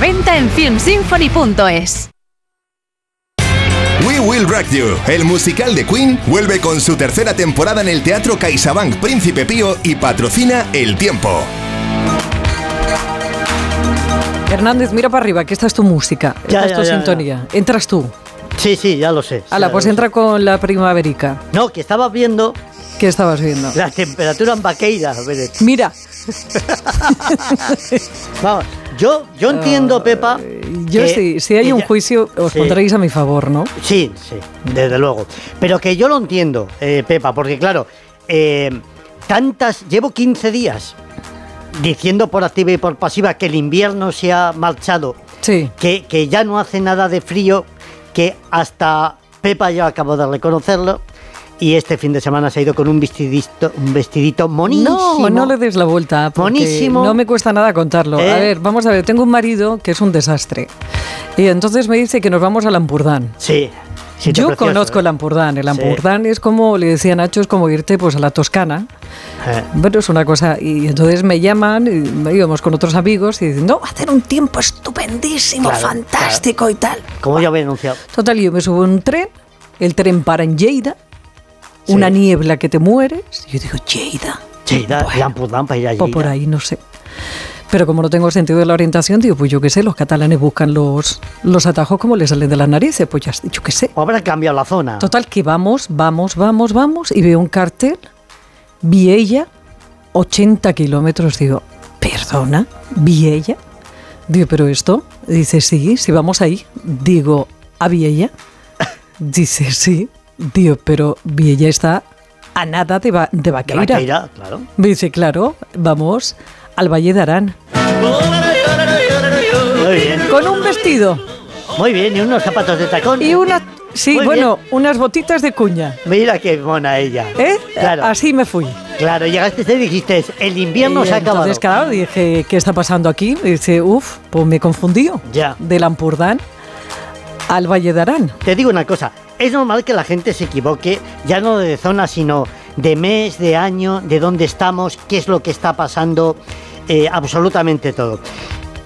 venta en filmsymphony.es. We Will Rock You, el musical de Queen, vuelve con su tercera temporada en el Teatro CaixaBank Príncipe Pío y patrocina El Tiempo. Hernández, mira para arriba, que esta es tu música, Ya, esta es tu ya, sintonía. Entras tú. Sí, sí, ya lo sé. Ala, pues entra con la primaverica. No, que estaba viendo ¿Qué estabas viendo? la temperatura en Baqueira. Mira. Vamos, yo, yo entiendo, Pepa. Yo sí, si hay un juicio, os Sí. pondréis a mi favor, ¿no? Sí, sí, desde luego. Pero que yo lo entiendo, eh, Pepa, porque claro, eh, tantas. Llevo 15 días diciendo por activa y por pasiva que el invierno se ha marchado. Sí. Que, que ya no hace nada de frío, que hasta Pepa yo acabo de reconocerlo. Y este fin de semana se ha ido con un vestidito, un vestidito monísimo. No, no le des la vuelta. Monísimo. No me cuesta nada contarlo. A ¿Eh? ver, vamos a ver. Tengo un marido que es un desastre. Y entonces me dice que nos vamos al Ampurdán. Sí. Yo precioso, conozco ¿eh? el Ampurdán. El Sí. Ampurdán es como, le decía Nacho, es como irte pues a la Toscana. Eh. Bueno, es una cosa. Y entonces me llaman, y íbamos con otros amigos y dicen, no, va a hacer un tiempo estupendísimo, Claro, fantástico y tal. Como ya había anunciado. Total, yo me subo a un tren, el tren para en Lleida, Sí. una niebla que te mueres. Y yo digo, Lleida. Sí, da, el Ampurdán para ir allí. O por ahí, no sé. Pero como no tengo sentido de la orientación, digo, pues yo qué sé, los catalanes buscan los, los atajos como les salen de las narices, pues ya, yo qué sé. O habrá cambiado la zona. Total, que vamos, vamos, vamos, vamos, y veo un cartel, Viella, 80 kilómetros, digo, ¿perdona? ¿Viella? Digo, ¿pero esto? Dice, sí, sí, vamos ahí. Digo, ¿a Viella? Dice, sí. Digo, pero Viella está a nada de, Ba- de Vaqueira. Vaqueira, claro. Me dice, claro, vamos al Valle de Arán. Muy bien. Con un vestido. Muy bien, y unos zapatos de tacón. Y una... Sí, Muy bueno, unas botitas de cuña. Mira qué mona ella. ¿Eh? Claro. Así me fui. Claro, llegaste y dijiste, el invierno Y se ha acabado. Entonces, claro, dije, ¿qué está pasando aquí? Y dice, uff, pues me confundió. Ya. Del Ampurdán al Valle de Arán. Te digo una cosa, es normal que la gente se equivoque, ya no de zona, sino de mes, de año, de dónde estamos, qué es lo que está pasando, eh, absolutamente todo.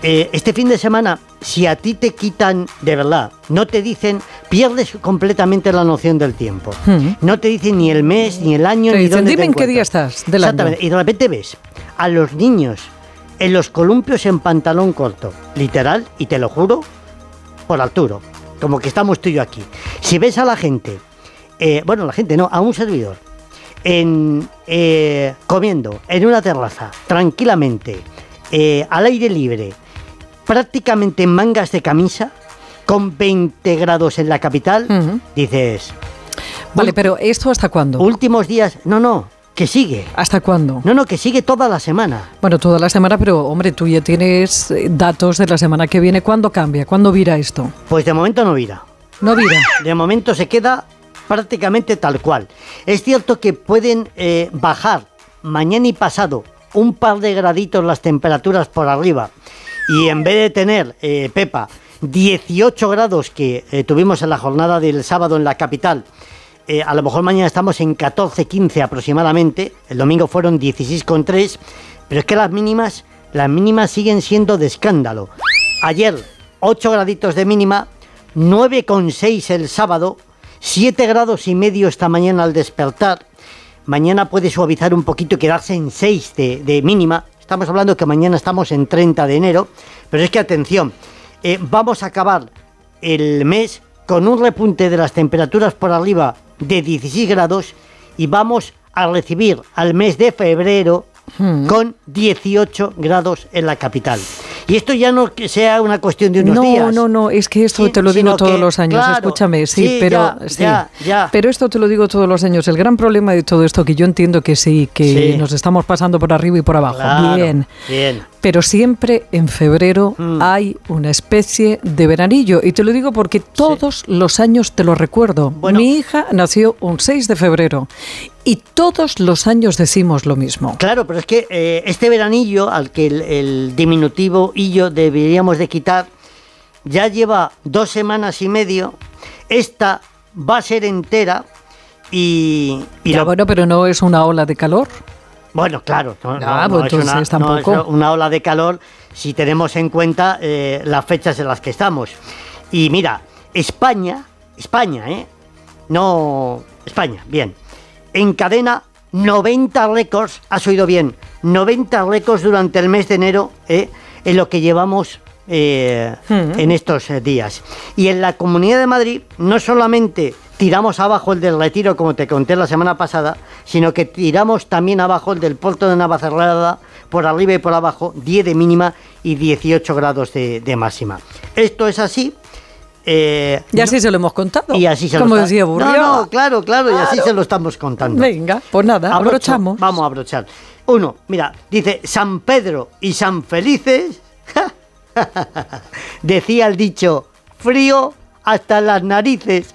Eh, este fin de semana, si a ti te quitan, de verdad, no te dicen, pierdes completamente la noción del tiempo. No te dicen ni el mes, ni el año, Te ni dicen, dónde te dime en qué día encuentras". estás del año. Exactamente. Y de repente ves a los niños en los columpios en pantalón corto, literal, y te lo juro, por Arturo, como que estamos tú y yo aquí. Si ves a la gente, eh, bueno, la gente no, a un servidor, en, eh, comiendo en una terraza, tranquilamente, eh, al aire libre, prácticamente en mangas de camisa, con 20 grados en la capital, dices... Vale, pero ¿esto hasta cuándo? Últimos días... No, no, que sigue. ¿Hasta cuándo? No, no, que sigue toda la semana. Bueno, toda la semana, pero hombre, tú ya tienes eh, datos de la semana que viene. ¿Cuándo cambia? ¿Cuándo vira esto? Pues de momento no vira. No vira. De momento se queda prácticamente tal cual. Es cierto que pueden eh, bajar mañana y pasado un par de graditos las temperaturas por arriba y en vez de tener, eh, Pepa, 18 grados que eh, tuvimos en la jornada del sábado en la capital, eh, a lo mejor mañana estamos en 14, 15 aproximadamente, el domingo fueron 16,3, pero es que las mínimas, las mínimas siguen siendo de escándalo. Ayer 8 graditos de mínima, 9,6 el sábado, 7 grados y medio esta mañana al despertar. Mañana puede suavizar un poquito y quedarse en 6 de, mínima. Estamos hablando que mañana estamos en 30 de enero, pero es que atención, eh, vamos a acabar el mes con un repunte de las temperaturas por arriba de 16 grados y vamos a recibir al mes de febrero con 18 grados en la capital. Y esto ya no que sea una cuestión de unos no, días. No, no, es que esto Sí, te lo digo todos que, los años, claro, escúchame, sí, sí, pero ya, sí. ya, ya. Pero esto te lo digo todos los años. El gran problema de todo esto, que yo entiendo que sí, que nos estamos pasando por arriba y por abajo. Claro, Bien. Bien. Pero siempre en febrero Mm. hay una especie de veranillo. Y te lo digo porque todos los años te lo recuerdo. Mi hija nació un 6 de febrero. Y todos los años decimos lo mismo. Claro, pero es que eh, este veranillo, al que el, el diminutivo illo deberíamos de quitar, ya lleva dos semanas y medio. Esta va a ser entera y... y Ya, lo- bueno, pero no es una ola de calor. Bueno, claro. No, Ah, no, pues no es una, es ola de calor si tenemos en cuenta eh, las fechas en las que estamos. Y mira, España, España, ¿eh? No, España, bien. Encadena 90 récords, has oído bien, 90 récords durante el mes de enero, ¿eh? En lo que llevamos eh, en estos eh, días. Y en la Comunidad de Madrid no solamente tiramos abajo el del retiro, como te conté la semana pasada, sino que tiramos también abajo el del puerto de Navacerrada, por arriba y por abajo, 10 de mínima y 18 grados de, de máxima. Esto es así. eh, Y así se lo hemos contado. y así se Como lo está-. No, claro, claro, y así se lo estamos contando. Venga, pues nada, Abrocho, abrochamos. Vamos a abrochar. Uno, mira, dice San Pedro y San Felices. Decía el dicho, frío hasta las narices.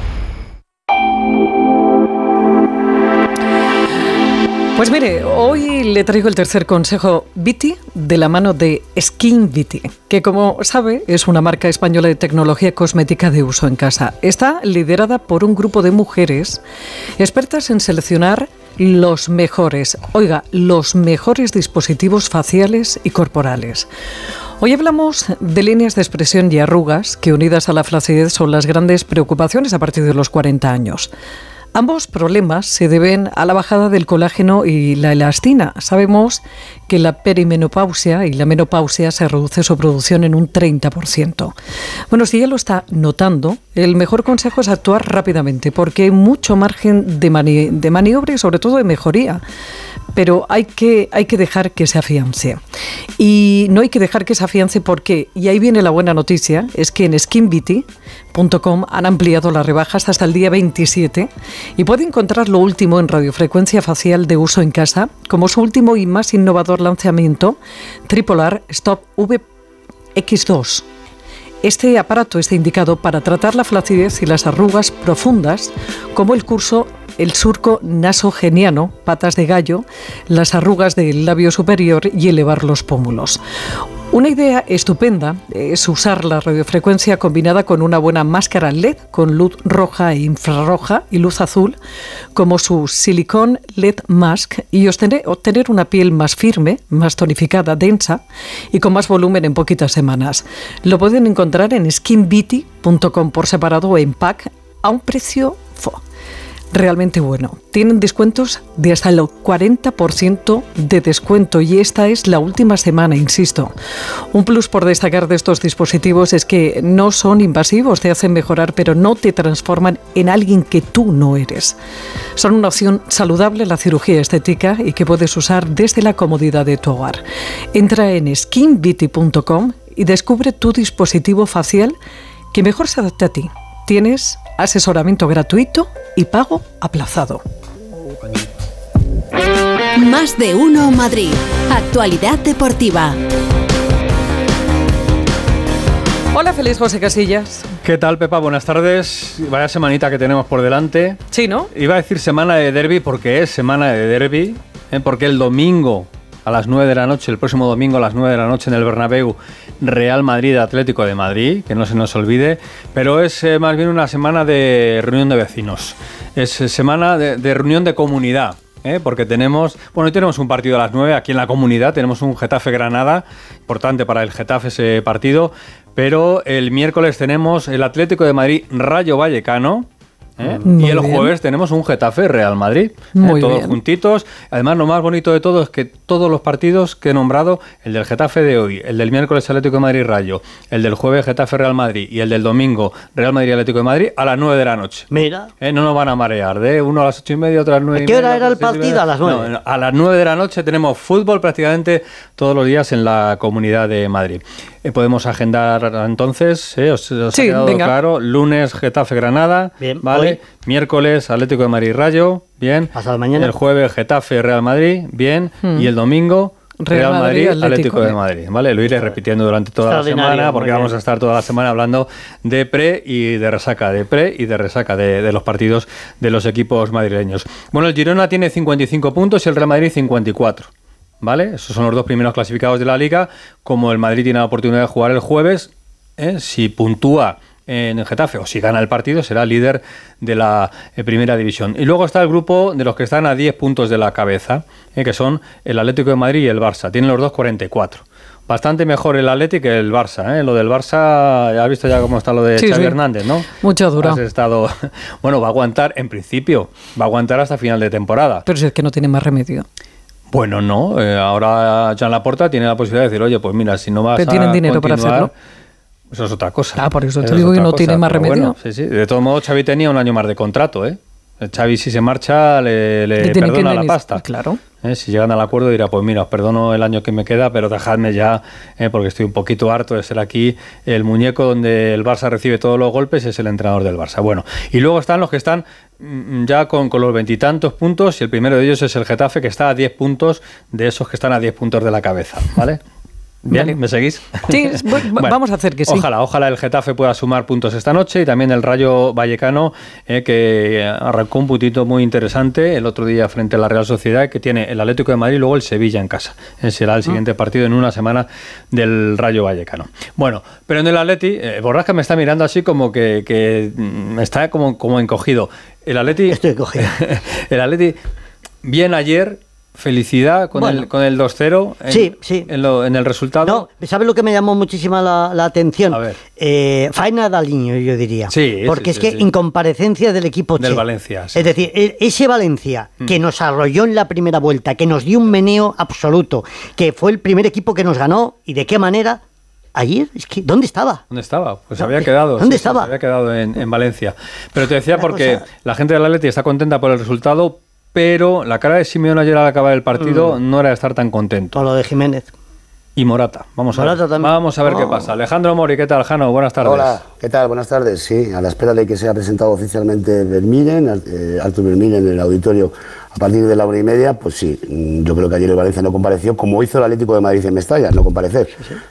Pues mire, hoy le traigo el tercer consejo Viti de la mano de Skin Viti, que como sabe es una marca española de tecnología cosmética de uso en casa. Está liderada por un grupo de mujeres expertas en seleccionar los mejores, oiga, los mejores dispositivos faciales y corporales. Hoy hablamos de líneas de expresión y arrugas que unidas a la flacidez son las grandes preocupaciones a partir de los 40 años. Ambos problemas se deben a la bajada del colágeno y la elastina. Sabemos que la perimenopausia y la menopausia se reduce su producción en un 30%. Bueno, si ya lo está notando, el mejor consejo es actuar rápidamente porque hay mucho margen de, mani- de maniobra y sobre todo de mejoría. Pero hay que, hay que dejar que se afiance. Y no hay que dejar que se afiance porque, y ahí viene la buena noticia, es que en han ampliado las rebajas hasta el día 27 y puede encontrar lo último en radiofrecuencia facial de uso en casa, como su último y más innovador lanzamiento, Tripolar Stop VX2. Este aparato está indicado para tratar la flacidez y las arrugas profundas, como el curso, el surco nasogeniano, patas de gallo, las arrugas del labio superior y elevar los pómulos. Una idea estupenda es usar la radiofrecuencia combinada con una buena máscara LED con luz roja e infrarroja y luz azul, como su Silicon LED Mask, y obtener una piel más firme, más tonificada, densa y con más volumen en poquitas semanas. Lo pueden encontrar en skinbeauty.com por separado o en pack a un precio fo, realmente bueno. Tienen descuentos de hasta el 40% de descuento y esta es la última semana, insisto. Un plus por destacar de estos dispositivos es que no son invasivos, te hacen mejorar, pero no te transforman en alguien que tú no eres. Son una opción saludable la cirugía estética y que puedes usar desde la comodidad de tu hogar. Entra en skinbeauty.com y descubre tu dispositivo facial que mejor se adapte a ti. Tienes asesoramiento gratuito y pago aplazado. Más de uno Madrid. Actualidad deportiva. Hola, feliz José Casillas. ¿Qué tal, Pepa? Buenas tardes. Vaya semanita que tenemos por delante. Sí, ¿no? Iba a decir semana de derby porque es semana de derby, ¿eh? porque el domingo a las 9 de la noche, el próximo domingo a las 9 de la noche en el Bernabéu, Real Madrid Atlético de Madrid, que no se nos olvide, pero es eh, más bien una semana de reunión de vecinos, es eh, semana de, reunión de comunidad. ¿eh? porque tenemos, bueno, hoy tenemos un partido a las 9 aquí en la comunidad, tenemos un Getafe Granada, importante para el Getafe ese partido, pero el miércoles tenemos el Atlético de Madrid Rayo Vallecano, ¿eh? Y el jueves tenemos un Getafe Real Madrid, ¿eh? todos juntitos. Además, lo más bonito de todo es que todos los partidos que he nombrado, el del Getafe de hoy, el del miércoles Atlético de Madrid Rayo, el del jueves Getafe Real Madrid y el del domingo Real Madrid Atlético de Madrid a las 9 de la noche. Mira. ¿Eh? No nos van a marear, de uno a las 8 y media, otro a las 9 ¿A qué hora era el partido? A las 9. a las 9 de la noche tenemos fútbol prácticamente todos los días en la comunidad de Madrid. Eh, podemos agendar entonces, eh, os, ha quedado claro, lunes Getafe Granada, bien, vale, miércoles Atlético de Madrid Rayo, bien, pasado mañana, el jueves Getafe Real Madrid, bien, hmm. y el domingo Real, Madrid, Atlético, de Madrid, ¿vale? Lo iré repitiendo durante toda la semana porque vamos a estar toda la semana hablando de pre y de resaca, de pre y de resaca de, de, los partidos de los equipos madrileños. Bueno, el Girona tiene 55 puntos y el Real Madrid 54. ¿Vale? Esos son los dos primeros clasificados de la liga. Como el Madrid tiene la oportunidad de jugar el jueves, ¿eh? si puntúa en Getafe o si gana el partido, será líder de la eh, primera división. Y luego está el grupo de los que están a 10 puntos de la cabeza, ¿eh? que son el Atlético de Madrid y el Barça. Tienen los dos 44. Bastante mejor el Atlético que el Barça. Lo del Barça, ya has visto ya cómo está lo de Xavi Hernández, ¿no? Mucho duro. estado, bueno, va a aguantar, en principio, va a aguantar hasta final de temporada. Pero si es que no tiene más remedio. Bueno, no. Eh, ahora Jean Laporta tiene la posibilidad de decir, oye, pues mira, si no vas Pero tienen dinero para hacerlo. Eso es otra cosa. Ah, por eso te digo que no tiene más remedio. sí, sí. De todos modos, Xavi tenía un año más de contrato, ¿eh? Xavi si se marcha le, le perdona la pasta. Claro. ¿Eh? Si llegan al acuerdo dirá, pues mira, os perdono el año que me queda, pero dejadme ya, ¿eh? porque estoy un poquito harto de ser aquí el muñeco donde el Barça recibe todos los golpes, es el entrenador del Barça. Bueno, y luego están los que están ya con, con los veintitantos puntos y el primero de ellos es el Getafe que está a 10 puntos de esos que están a 10 puntos de la cabeza, ¿vale? Bien, ¿me seguís? Sí, vamos a hacer que sí. Ojalá, ojalá el Getafe pueda sumar puntos esta noche y también el Rayo Vallecano, eh, que arrancó un puntito muy interesante el otro día frente a la Real Sociedad, que tiene el Atlético de Madrid y luego el Sevilla en casa. Ese será el ah. siguiente partido en una semana del Rayo Vallecano. Bueno, pero en el Atleti, eh, Borrasca me está mirando así como que, que mm, está como, como encogido. El Atleti... Estoy encogido. el Atleti, bien ayer Felicidad con el, con el 2-0 en, sí, sí. En, en, el resultado. No, ¿sabes lo que me llamó muchísima la, atención? A ver. Eh, faena Daliño, yo diría. Sí, Porque es que incomparecencia del equipo Del Valencia. Es decir, e, ese Valencia mm. que nos arrolló en la primera vuelta, que nos dio un meneo absoluto, que fue el primer equipo que nos ganó y de qué manera, ayer, es que ¿dónde estaba? ¿Dónde estaba? Pues había quedado. ¿Dónde estaba? había quedado en, en, Valencia. Pero te decía porque la gente del Atleti está contenta por el resultado, pero la cara de Simeón ayer al acabar el partido mm. no era de estar tan contento. Por lo de Jiménez. Y Morata. Vamos a ver, vamos a ver qué oh. pasa. Alejandro Mori, ¿qué tal, Jano? Buenas tardes. Hola, ¿qué tal? Buenas tardes. Sí, a la espera de que sea presentado oficialmente Vermiren, eh, Artur Vermiren en el auditorio a partir de la hora y media, pues sí, mm, yo creo que ayer el Valencia no compareció, como hizo el Atlético de Madrid en Mestalla, no comparecer.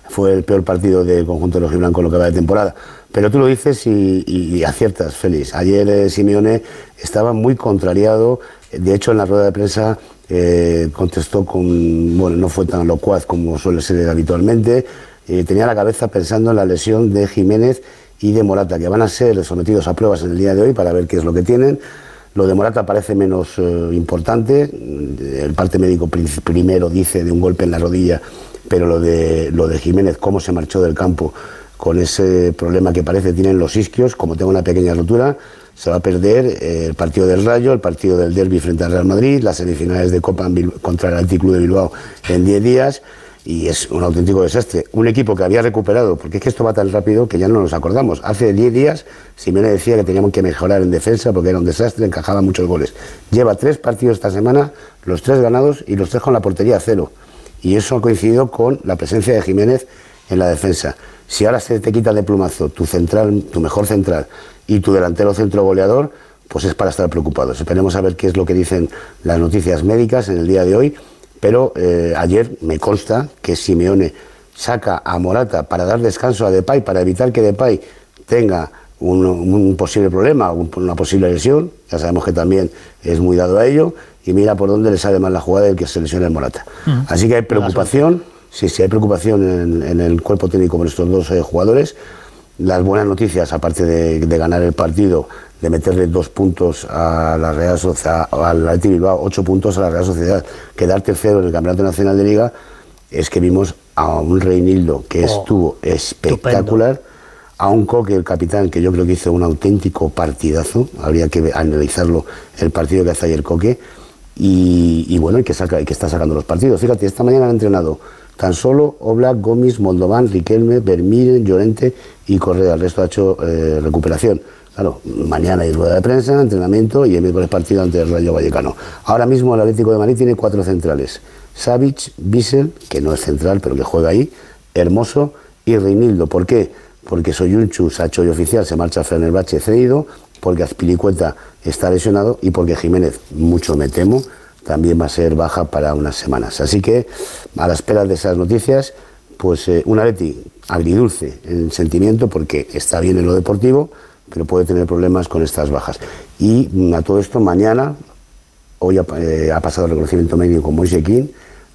Fue el peor partido del conjunto de los en lo que va de temporada. Pero tú lo dices y, aciertas, Félix. Ayer eh, Simeone estaba muy contrariado de hecho, en la rueda de prensa eh, contestó con, bueno, no fue tan locuaz como suele ser habitualmente, eh, tenía la cabeza pensando en la lesión de Jiménez y de Morata, que van a ser sometidos a pruebas en el día de hoy para ver qué es lo que tienen. Lo de Morata parece menos eh, importante, el parte médico primero dice de un golpe en la rodilla, pero lo de, lo de Jiménez, cómo se marchó del campo con ese problema que parece tienen los isquios, como tengo una pequeña rotura, se va a perder eh, el partido del Rayo, el partido del Derby frente al Real Madrid, las semifinales de Copa contra el Athletic Club de Bilbao en 10 días y es un auténtico desastre. Un equipo que había recuperado, porque es que esto va tan rápido que ya no nos acordamos. Hace 10 días Simeone decía que teníamos que mejorar en defensa porque era un desastre, encajaba muchos goles. Lleva tres partidos esta semana, los tres ganados y los tres con la portería a cero. Y eso ha coincidido con la presencia de Jiménez en la defensa. Si ahora se te quita de plumazo tu central, tu mejor central y tu delantero centro goleador, pues es para estar preocupados. Esperemos a ver qué es lo que dicen las noticias médicas en el día de hoy, pero eh, ayer me consta que Simeone saca a Morata para dar descanso a Depay, para evitar que Depay tenga un, un posible problema, un- una posible lesión, ya sabemos que también es muy dado a ello, y mira por dónde le sale mal la jugada del que se lesiona el Morata. Así que hay preocupación, sí, sí, hay preocupación en, en el cuerpo técnico por estos dos eh, jugadores. Las buenas noticias, aparte de, de ganar el partido, de meterle dos puntos a la Real Sociedad, al Athletic Bilbao, ocho puntos a la Real Sociedad, quedar tercero en el Campeonato Nacional de Liga, es que vimos a un Reinildo que Oh, estuvo espectacular, a un Coque, el capitán, que yo creo que hizo un auténtico partidazo, habría que analizarlo el partido que hace ayer Coque, y, y bueno, y que, saca, y que está sacando los partidos. Fíjate, esta mañana han entrenado tan solo Oblak, Gómez, Moldovan, Riquelme, Vermiren, Llorente y Correa. El resto ha hecho eh, recuperación. Claro, mañana hay rueda de prensa, entrenamiento y el miércoles partido ante el Rayo Vallecano. Ahora mismo el Atlético de Madrid tiene cuatro centrales. Savic, Bissell, que no es central pero que juega ahí, Hermoso y Reinildo. ¿Por qué? Porque Soyunchu, Sacho y Oficial se marcha a Fenerbahce cedido, porque Azpilicueta está lesionado y porque Jiménez, mucho me temo, también va a ser baja para unas semanas. Así que, a la espera de esas noticias, pues eh, un Atleti agridulce en sentimiento porque está bien en lo deportivo, pero puede tener problemas con estas bajas. Y mm, a todo esto, mañana, hoy ha, eh, ha pasado el reconocimiento médico con Moise King,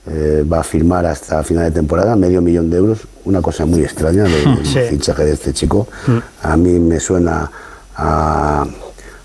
eh, va a firmar hasta final de temporada medio millón de euros, una cosa muy extraña del Sí. fichaje de este chico. A mí me suena a,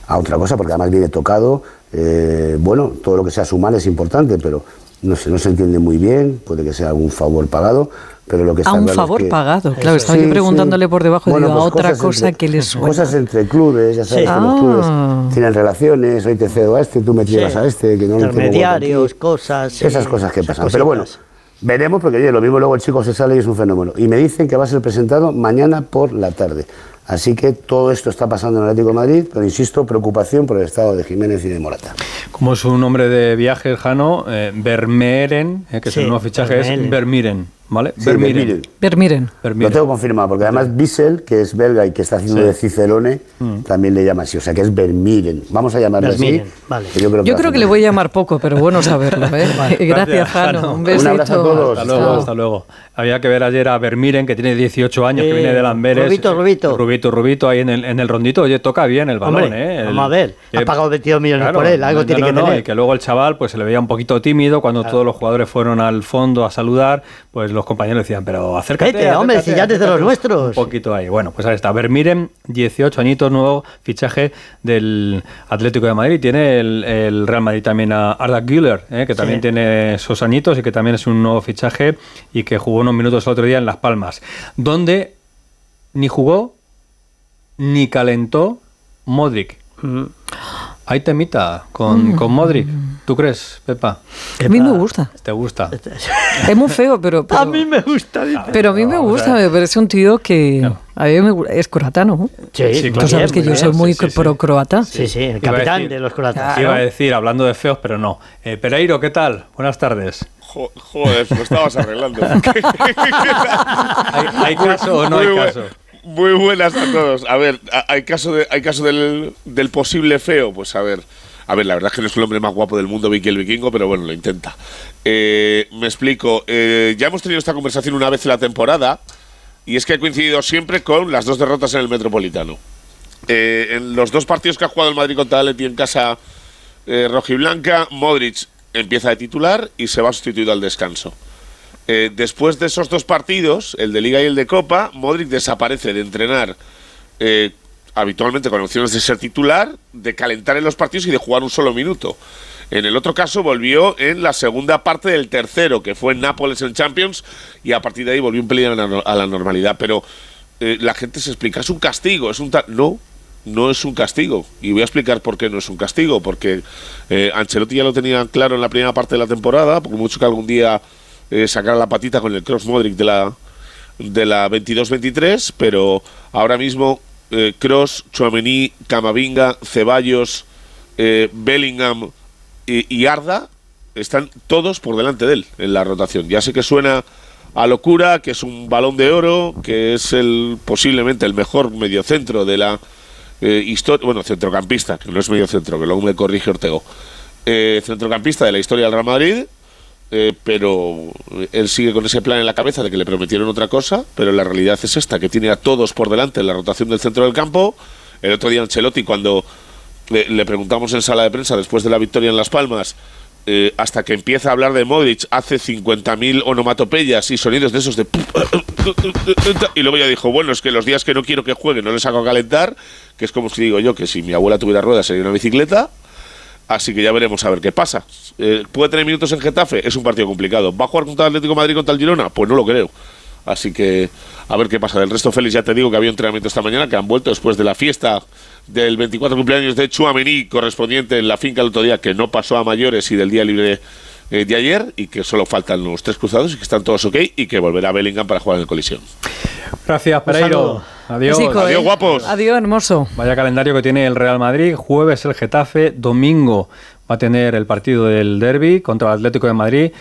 a otra cosa, porque además viene tocado. Eh, bueno, todo lo que sea sumar es importante, pero no sé, no se entiende muy bien, puede que sea algún favor pagado, pero lo que está A un claro es favor que- pagado. Claro, estaba yo Sí, preguntándole sí. por debajo Bueno, digo, a pues otra cosas cosa entre- que les suena. Cosas entre clubes, ya sabes Sí. que los Ah. clubes tienen relaciones, hoy te cedo a este, tú me llevas Sí. a este, que no lo tengo Intermediarios, cosas. sí, Esas cosas que esas pasan. Pero bueno, cositas. veremos porque oye, lo mismo luego el chico se sale y es un fenómeno. Y me dicen que va a ser presentado mañana por la tarde. Así que todo esto está pasando en el Atlético de Madrid, pero insisto, preocupación por el estado de Jiménez y de Morata. Como es un nombre de viajes, Jano, eh, Vermeeren, eh, que es el nuevo fichaje, es. Vermiren, ¿vale? Sí, Vermiren. Vermiren. Vermiren. Lo tengo confirmado, porque además Bissell, que es belga y que está haciendo Sí. de Cicerone, también le llama así, o sea que es Vermiren. Vamos a llamarle Vermiren, así. vale. que yo creo que, Yo creo le voy a llamar poco, pero bueno saberlo. ¿eh? Gracias, Jano. Un besito. Un abrazo a todos. Hasta luego, hasta luego. Había que ver ayer a Vermiren, que tiene 18 años, que Sí, viene de Lamberes. Rubito, Rubito. Rubito, Rubito, ahí en el, en el rondito. Oye, toca bien el balón, Hombre, ¿eh? El- vamos a ver. que- Ha pagado 22 millones Claro, por él, algo no, tiene no, que no, tener. Y que luego el chaval pues se le veía un poquito tímido cuando todos los jugadores fueron al fondo a saludar, pues los compañeros decían, pero acércate. Vete, hombre, acércate, si ya desde los acércate". nuestros. Un poquito ahí. Bueno, pues ahí está. Vermiren, 18 añitos, nuevo fichaje del Atlético de Madrid. Tiene el, el Real Madrid también a Arda Güler, ¿eh? que también Sí. tiene esos añitos y que también es un nuevo fichaje y que jugó unos minutos el otro día en Las Palmas, donde ni jugó ni calentó Modric. Mm. Hay temita con, con Modric. ¿Tú crees, Pepa? A mí me gusta. ¿Te gusta? Es muy feo, pero, pero, A mí me gusta. pero a mí me gusta. Me parece un tío que a mí me gu- es croata, ¿no? Sí, Sí, claro. Tú sabes bien, que yo soy muy Sí, sí, sí. pro croata. Sí, sí, el capitán decir- de los croatas. Iba a decir, hablando de feos, pero no. Eh, Pereiro, ¿qué tal? Buenas tardes. Jo- Joder, lo estabas arreglando. ¿Hay, hay caso o no Muy hay caso? Muy buenas a todos. A ver, ¿hay caso, de, hay caso del, del posible feo? Pues a ver. A ver, la verdad es que no es el hombre más guapo del mundo, Vicky el Vikingo, pero bueno, lo intenta. Eh, me explico. Eh, ya hemos tenido esta conversación una vez en la temporada y es que ha coincidido siempre con las dos derrotas en el Metropolitano. Eh, en los dos partidos que ha jugado el Madrid contra Atleti en casa eh, rojiblanca, Modric empieza de titular y se va sustituido al descanso. Eh, después de esos dos partidos, el de Liga y el de Copa, Modric desaparece de entrenar eh, habitualmente con opciones de ser titular, de calentar en los partidos y de jugar un solo minuto. En el otro caso volvió en la segunda parte del tercero, que fue en Nápoles en Champions, y a partir de ahí volvió un pelín a la, normalidad. Pero eh, la gente se explica, es un castigo, es un. No, no es un castigo. Y voy a explicar por qué no es un castigo. Porque eh, Ancelotti ya lo tenía claro en la primera parte de la temporada, porque mucho que algún día eh, sacara la patita con el cross Modric de la, de la 22-23, pero ahora mismo eh, Cross, Chouameni, Camavinga, Ceballos, eh, Bellingham y, y Arda están todos por delante de él en la rotación. Ya sé que suena a locura, que es un balón de oro, que es el posiblemente el mejor mediocentro de la eh, bueno, centrocampista, que no es mediocentro, que luego me corrige Ortego, eh, centrocampista de la historia del Real Madrid, eh, pero él sigue con ese plan en la cabeza de que le prometieron otra cosa, pero la realidad es esta, que tiene a todos por delante en la rotación del centro del campo. El otro día Ancelotti, cuando le, le preguntamos en sala de prensa después de la victoria en Las Palmas, eh, hasta que empieza a hablar de Modric, hace 50.000 onomatopeyas y sonidos de esos de... Y luego ya dijo, bueno, es que los días que no quiero que juegue no les hago calentar, que es como si digo yo que si mi abuela tuviera ruedas sería una bicicleta, así que ya veremos a ver qué pasa. Eh, ¿Puede tener minutos en Getafe? Es un partido complicado. ¿Va a jugar contra el Atlético Madrid contra el Girona? Pues no lo creo. Así que a ver qué pasa. Del resto, Félix, ya te digo que había entrenamiento esta mañana, que han vuelto después de la fiesta del 24 cumpleaños de Chuamení, correspondiente en la finca el otro día, que no pasó a mayores y del día libre eh, de ayer, y que solo faltan los tres cruzados y que están todos ok, y que volverá Bellingham para jugar en el colisión. Gracias, Pereiro. Adiós. Besico, Adiós, ¿eh? guapos. Adiós, hermoso. Vaya calendario que tiene el Real Madrid. Jueves el Getafe, domingo va a tener el partido del Derby contra el Atlético de Madrid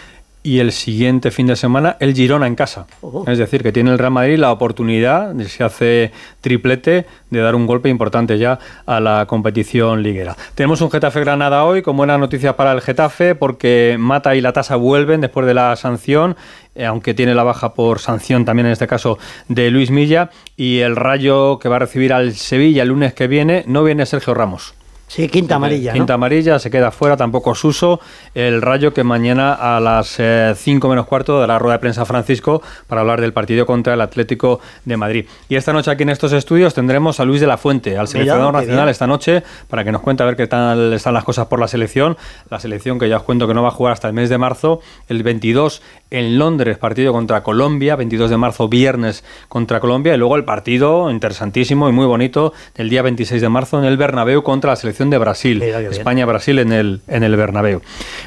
y el siguiente fin de semana el Girona en casa. Es decir, que tiene el Real Madrid la oportunidad, de, si hace triplete, de dar un golpe importante ya a la competición liguera. Tenemos un Getafe Granada hoy con buenas noticias para el Getafe porque Mata y la Tasa vuelven después de la sanción eh, aunque tiene la baja por sanción también en este caso de Luis Milla y el Rayo que va a recibir al Sevilla el lunes que viene no viene Sergio Ramos. Sí, quinta amarilla. Quinta ¿no? amarilla, se queda fuera, tampoco Suso. El Rayo que mañana a las 5 menos cuarto dará rueda de prensa Francisco para hablar del partido contra el Atlético de Madrid. Y esta noche aquí en estos estudios tendremos a Luis de la Fuente, al seleccionador nacional esta noche, para que nos cuente a ver qué tal están las cosas por la selección. La selección que ya os cuento que no va a jugar hasta el mes de marzo. El 22 en Londres, partido contra Colombia. 22 de marzo, viernes contra Colombia. Y luego el partido interesantísimo y muy bonito del día 26 de marzo en el Bernabéu contra la selección de Brasil. España-Brasil en el, en el Bernabéu.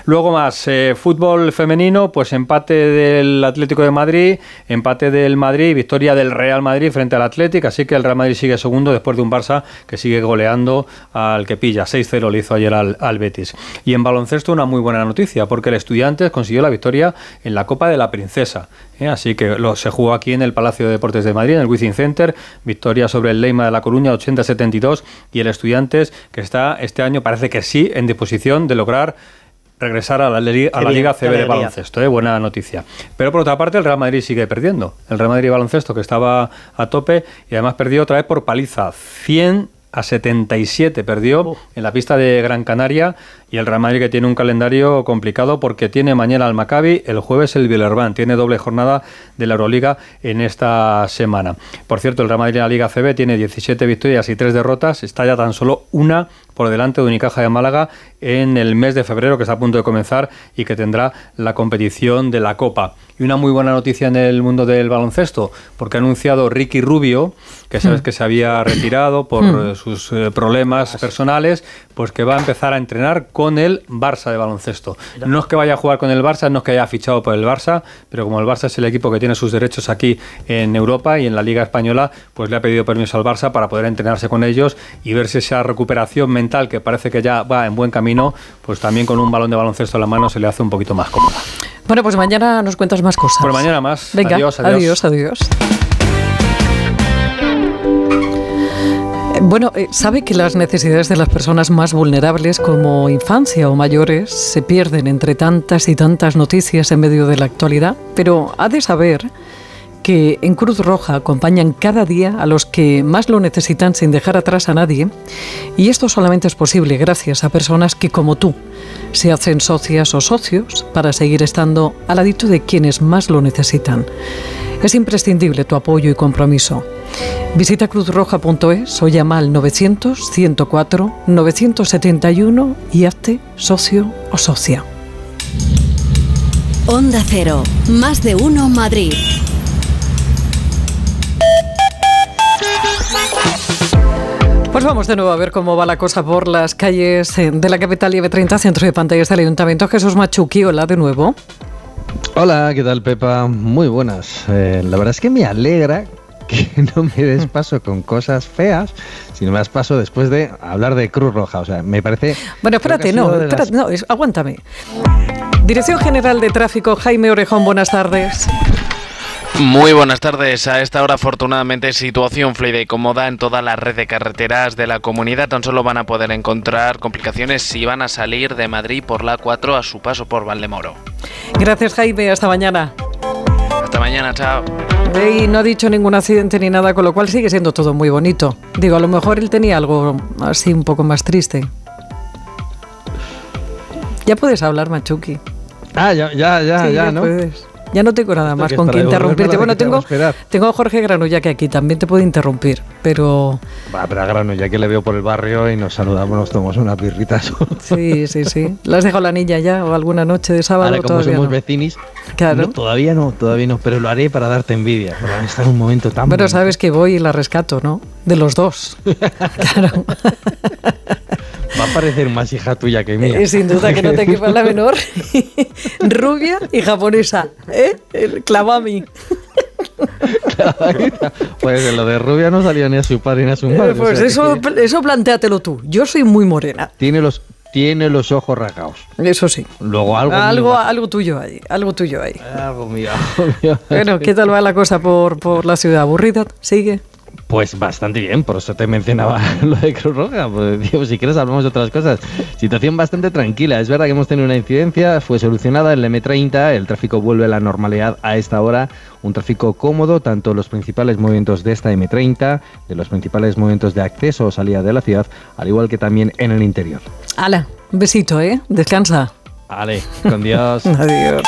Luego más, eh, fútbol femenino, pues empate del Atlético de Madrid, empate del Madrid, victoria del Real Madrid frente al Atlético, así que el Real Madrid sigue segundo después de un Barça que sigue goleando al que pilla. 6-0 le hizo ayer al, al Betis. Y en baloncesto una muy buena noticia, porque el Estudiantes consiguió la victoria en la Copa de la Princesa. ¿eh? Así que lo, se jugó aquí en el Palacio de Deportes de Madrid, en el Wizzing Center, victoria sobre el Leima de La Coruña 80-72 y el Estudiantes que está este año parece que sí en disposición de lograr regresar a la, li- a la Liga CB de baloncesto, ¿eh? buena noticia. Pero por otra parte el Real Madrid sigue perdiendo. El Real Madrid baloncesto que estaba a tope y además perdió otra vez por paliza. 100 a 77 perdió en la pista de Gran Canaria y el Real Madrid que tiene un calendario complicado porque tiene mañana al Maccabi, el jueves el Villarban, tiene doble jornada de la Euroliga en esta semana. Por cierto, el Real Madrid en la Liga CB tiene 17 victorias y 3 derrotas, está ya tan solo una por delante de Unicaja de Málaga en el mes de febrero que está a punto de comenzar y que tendrá la competición de la Copa. Y una muy buena noticia en el mundo del baloncesto, porque ha anunciado Ricky Rubio, que sabes Mm. que se había retirado por Mm. sus eh, problemas personales, pues que va a empezar a entrenar con el Barça de baloncesto. No es que vaya a jugar con el Barça, no es que haya fichado por el Barça, pero como el Barça es el equipo que tiene sus derechos aquí en Europa y en la Liga Española, pues le ha pedido permiso al Barça para poder entrenarse con ellos y ver si esa recuperación mental, que parece que ya va en buen camino, pues también con un balón de baloncesto en la mano se le hace un poquito más cómoda. Bueno, pues mañana nos cuentas más cosas. Por mañana más. Venga, Adiós, adiós. adiós. adiós. Bueno, eh, sabe que las necesidades de las personas más vulnerables como infancia o mayores se pierden entre tantas y tantas noticias en medio de la actualidad, pero ha de saber que en Cruz Roja acompañan cada día a los que más lo necesitan sin dejar atrás a nadie. Y esto solamente es posible gracias a personas que, como tú, se hacen socias o socios para seguir estando al ladito de quienes más lo necesitan. Es imprescindible tu apoyo y compromiso. Visita cruzroja.es o llama al 900-104-971 y hazte socio o socia. Onda Cero, más de uno Madrid. Pues vamos de nuevo a ver cómo va la cosa por las calles eh, de la capital y 30 centro de pantallas del Ayuntamiento. Jesús Machuqui, hola de nuevo. Hola, ¿qué tal Pepa? Muy buenas. Eh, la verdad es que me alegra que no me des paso con cosas feas, sino me das paso después de hablar de Cruz Roja. O sea, me parece... Bueno, espérate, no, espérate, no, aguántame. Dirección General de Tráfico, Jaime Orejón, buenas tardes. Muy buenas tardes. A esta hora, afortunadamente, situación fluida y cómoda en toda la red de carreteras de la comunidad. Tan solo van a poder encontrar complicaciones si van a salir de Madrid por la 4 a su paso por Valdemoro. Gracias, Jaime. Hasta mañana. Hasta mañana, chao. Y no ha dicho ningún accidente ni nada, con lo cual sigue siendo todo muy bonito. Digo, a lo mejor él tenía algo así un poco más triste. Ya puedes hablar, Machuki. Ah, ya, ya, ya, ya, ¿no? Puedes. Ya no tengo nada más con que interrumpirte. Bueno, tengo, tengo a Jorge Granulla que aquí también te puede interrumpir, pero... Va, pero a Granulla que le veo por el barrio y nos saludamos, nos tomamos unas birritas. Sí, sí, sí. ¿La has dejado la niña ya o alguna noche de sábado? Ahora, como somos vecinis, claro. todavía no, todavía no, pero lo haré para darte envidia, para estar en un momento tan... Pero sabes que voy y la rescato, ¿no? De los dos. claro. Va a parecer más hija tuya que mía. Eh, sin duda que no te quepa la menor. Rubia y japonesa. ¿Eh? El clavami. pues en lo de rubia no salía ni a su padre ni a su madre. pues eso, eso plantéatelo tú. Yo soy muy morena. Tiene los, tiene los ojos rasgados. Eso sí. Luego algo algo, algo tuyo ahí, algo tuyo ahí. Algo mío, algo mío. Bueno, ¿qué tal va la cosa por, por la ciudad? ¿Aburrida? ¿Sigue? Pues bastante bien, por eso te mencionaba lo de Cruz Roja. Pues, si quieres hablamos de otras cosas. Situación bastante tranquila. Es verdad que hemos tenido una incidencia, fue solucionada en el M30, el tráfico vuelve a la normalidad a esta hora. Un tráfico cómodo, tanto los principales movimientos de esta M30, de los principales movimientos de acceso o salida de la ciudad, al igual que también en el interior. Hala, un besito, ¿eh? Descansa. Vale, con Dios. Adiós.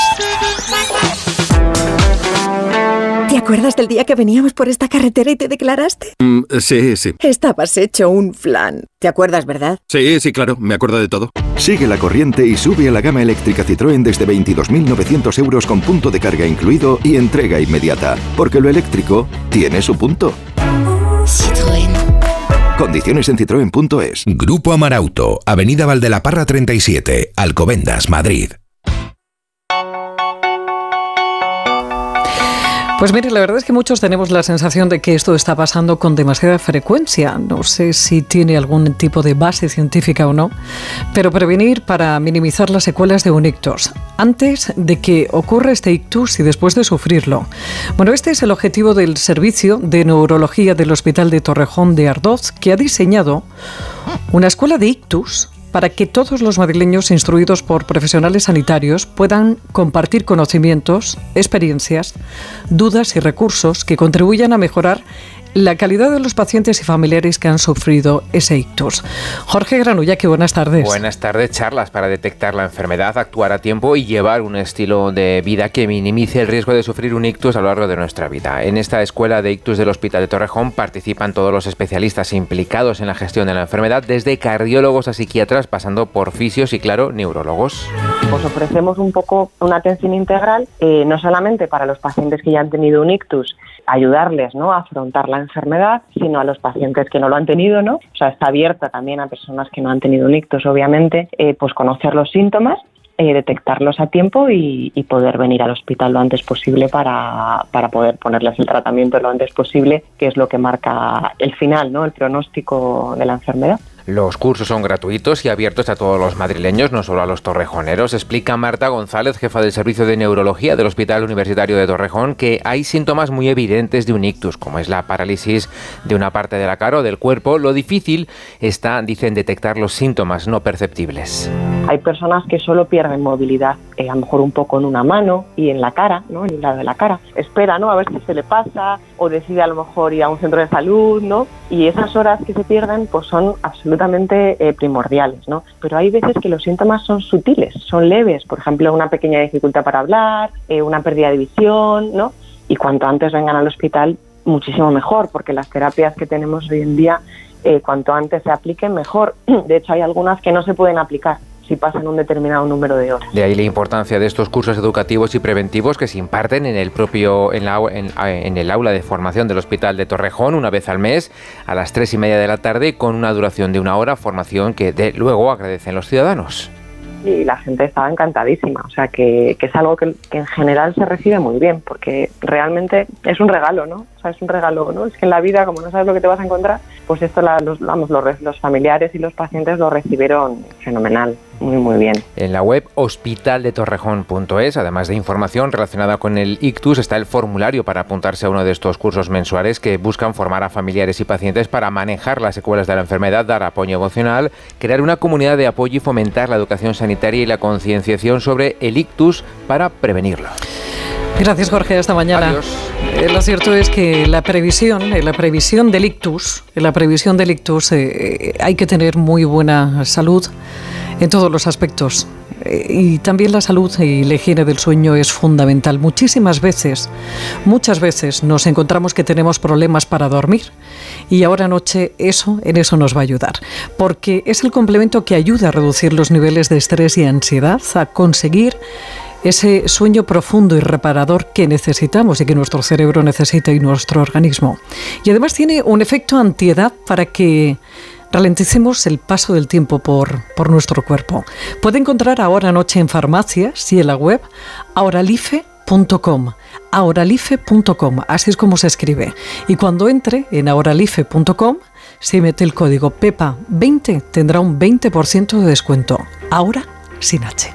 ¿Te acuerdas del día que veníamos por esta carretera y te declaraste? Mm, sí, sí. Estabas hecho un flan. ¿Te acuerdas, verdad? Sí, sí, claro, me acuerdo de todo. Sigue la corriente y sube a la gama eléctrica Citroën desde 22.900 euros con punto de carga incluido y entrega inmediata. Porque lo eléctrico tiene su punto. Citroën. Condiciones en citroen.es. Grupo Amarauto, Avenida Valdelaparra 37, Alcobendas, Madrid. Pues mire, la verdad es que muchos tenemos la sensación de que esto está pasando con demasiada frecuencia. No sé si tiene algún tipo de base científica o no, pero prevenir para minimizar las secuelas de un ictus antes de que ocurra este ictus y después de sufrirlo. Bueno, este es el objetivo del Servicio de Neurología del Hospital de Torrejón de Ardoz, que ha diseñado una escuela de ictus para que todos los madrileños instruidos por profesionales sanitarios puedan compartir conocimientos, experiencias, dudas y recursos que contribuyan a mejorar la calidad de los pacientes y familiares que han sufrido ese ictus. Jorge Granulla, que buenas tardes. Buenas tardes, charlas para detectar la enfermedad, actuar a tiempo y llevar un estilo de vida que minimice el riesgo de sufrir un ictus a lo largo de nuestra vida. En esta escuela de ictus del Hospital de Torrejón participan todos los especialistas implicados en la gestión de la enfermedad, desde cardiólogos a psiquiatras, pasando por fisios y, claro, neurólogos. Pues ofrecemos un poco una atención integral, eh, no solamente para los pacientes que ya han tenido un ictus, ayudarles ¿no? a afrontar la enfermedad, sino a los pacientes que no lo han tenido, ¿no? O sea, está abierta también a personas que no han tenido un ictus, obviamente, eh, pues conocer los síntomas eh, detectarlos a tiempo y, y, poder venir al hospital lo antes posible para, para, poder ponerles el tratamiento lo antes posible, que es lo que marca el final, ¿no? el pronóstico de la enfermedad. Los cursos son gratuitos y abiertos a todos los madrileños, no solo a los torrejoneros. Explica Marta González, jefa del Servicio de Neurología del Hospital Universitario de Torrejón, que hay síntomas muy evidentes de un ictus, como es la parálisis de una parte de la cara o del cuerpo. Lo difícil está, dicen, detectar los síntomas no perceptibles. Hay personas que solo pierden movilidad, eh, a lo mejor un poco en una mano y en la cara, ¿no? en el lado de la cara. Espera, ¿no? A ver si se le pasa o decide a lo mejor ir a un centro de salud, ¿no? Y esas horas que se pierden, pues son absolutamente absolutamente eh, primordiales, ¿no? Pero hay veces que los síntomas son sutiles, son leves, por ejemplo, una pequeña dificultad para hablar, eh, una pérdida de visión, ¿no? Y cuanto antes vengan al hospital, muchísimo mejor, porque las terapias que tenemos hoy en día, eh, cuanto antes se apliquen, mejor. De hecho, hay algunas que no se pueden aplicar si pasan un determinado número de horas. De ahí la importancia de estos cursos educativos y preventivos que se imparten en el propio en, la, en, en el aula de formación del Hospital de Torrejón una vez al mes a las tres y media de la tarde con una duración de una hora, formación que de luego agradecen los ciudadanos y la gente estaba encantadísima. O sea, que, que es algo que, que, en general se recibe muy bien, porque realmente es un regalo, ¿no? Sea, es un regalo, ¿no? Es que en la vida, como no sabes lo que te vas a encontrar, pues esto la, los, vamos, los, los familiares y los pacientes lo recibieron fenomenal. Muy, muy bien. En la web hospitaldetorrejón.es, además de información relacionada con el ictus, está el formulario para apuntarse a uno de estos cursos mensuales que buscan formar a familiares y pacientes para manejar las secuelas de la enfermedad, dar apoyo emocional, crear una comunidad de apoyo y fomentar la educación sanitaria y la concienciación sobre el ictus para prevenirlo. Gracias Jorge, hasta mañana. Eh, lo cierto es que la previsión, eh, la previsión del ictus, la previsión del ictus eh, hay que tener muy buena salud en todos los aspectos. Y también la salud y la higiene del sueño es fundamental. Muchísimas veces, muchas veces nos encontramos que tenemos problemas para dormir y ahora noche eso en eso nos va a ayudar, porque es el complemento que ayuda a reducir los niveles de estrés y ansiedad, a conseguir ese sueño profundo y reparador que necesitamos y que nuestro cerebro necesita y nuestro organismo. Y además tiene un efecto antiedad para que ralenticemos el paso del tiempo por, por nuestro cuerpo. Puede encontrar ahora noche en farmacias y en la web auralife.com auralife.com, así es como se escribe. Y cuando entre en auralife.com, si mete el código PEPA20 tendrá un 20% de descuento. Ahora sin H.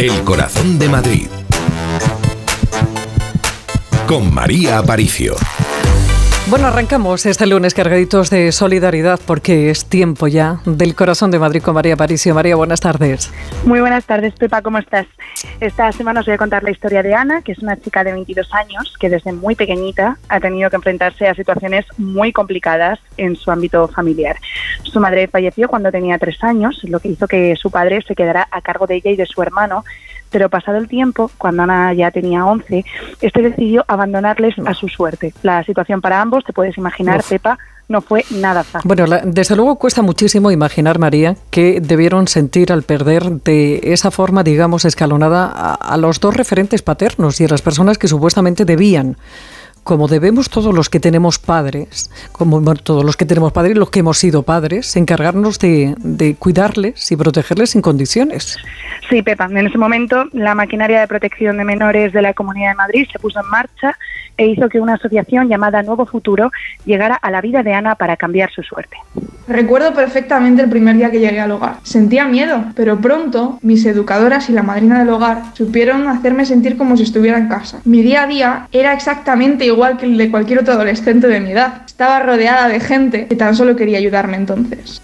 El corazón de Madrid. Con María Aparicio. Bueno, arrancamos este lunes cargaditos de solidaridad porque es tiempo ya del corazón de Madrid con María Aparicio. María, buenas tardes. Muy buenas tardes, Pepa, ¿cómo estás? Esta semana os voy a contar la historia de Ana, que es una chica de 22 años que desde muy pequeñita ha tenido que enfrentarse a situaciones muy complicadas en su ámbito familiar. Su madre falleció cuando tenía tres años, lo que hizo que su padre se quedara a cargo de ella y de su hermano pero pasado el tiempo, cuando Ana ya tenía 11, este decidió abandonarles a su suerte. La situación para ambos, te puedes imaginar, Uf. Pepa, no fue nada fácil. Bueno, la, desde luego cuesta muchísimo imaginar, María, que debieron sentir al perder de esa forma, digamos, escalonada a, a los dos referentes paternos y a las personas que supuestamente debían como debemos todos los que tenemos padres, como todos los que tenemos padres, los que hemos sido padres, encargarnos de, de, cuidarles y protegerles sin condiciones. Sí, Pepa, en ese momento la maquinaria de protección de menores de la Comunidad de Madrid se puso en marcha e hizo que una asociación llamada Nuevo Futuro llegara a la vida de Ana para cambiar su suerte. Recuerdo perfectamente el primer día que llegué al hogar. Sentía miedo, pero pronto mis educadoras y la madrina del hogar supieron hacerme sentir como si estuviera en casa. Mi día a día era exactamente igual que el de cualquier otro adolescente de mi edad. Estaba rodeada de gente que tan solo quería ayudarme entonces.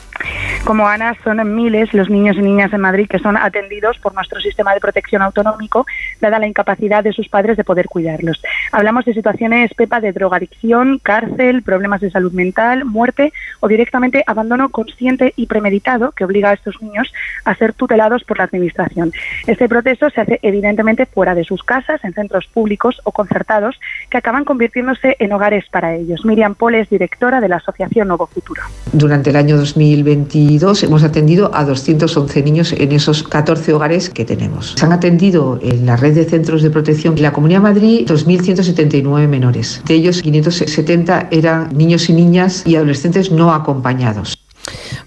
Como Ana, son miles los niños y niñas en Madrid que son atendidos por nuestro sistema de protección autonómico, dada la incapacidad de sus padres de poder cuidarlos. Hablamos de situaciones, Pepa, de drogadicción, cárcel, problemas de salud mental, muerte o directamente abandono consciente y premeditado que obliga a estos niños a ser tutelados por la Administración. Este proceso se hace evidentemente fuera de sus casas, en centros públicos o concertados, que acaban convirtiéndose en hogares para ellos. Miriam Pole es directora de la Asociación Nuevo Futuro. Durante el año 2022 hemos atendido a 211 niños en esos 14 hogares que tenemos. Se han atendido en la red de centros de protección de la Comunidad de Madrid 2.179 menores. De ellos, 570 eran niños y niñas y adolescentes no acompañados.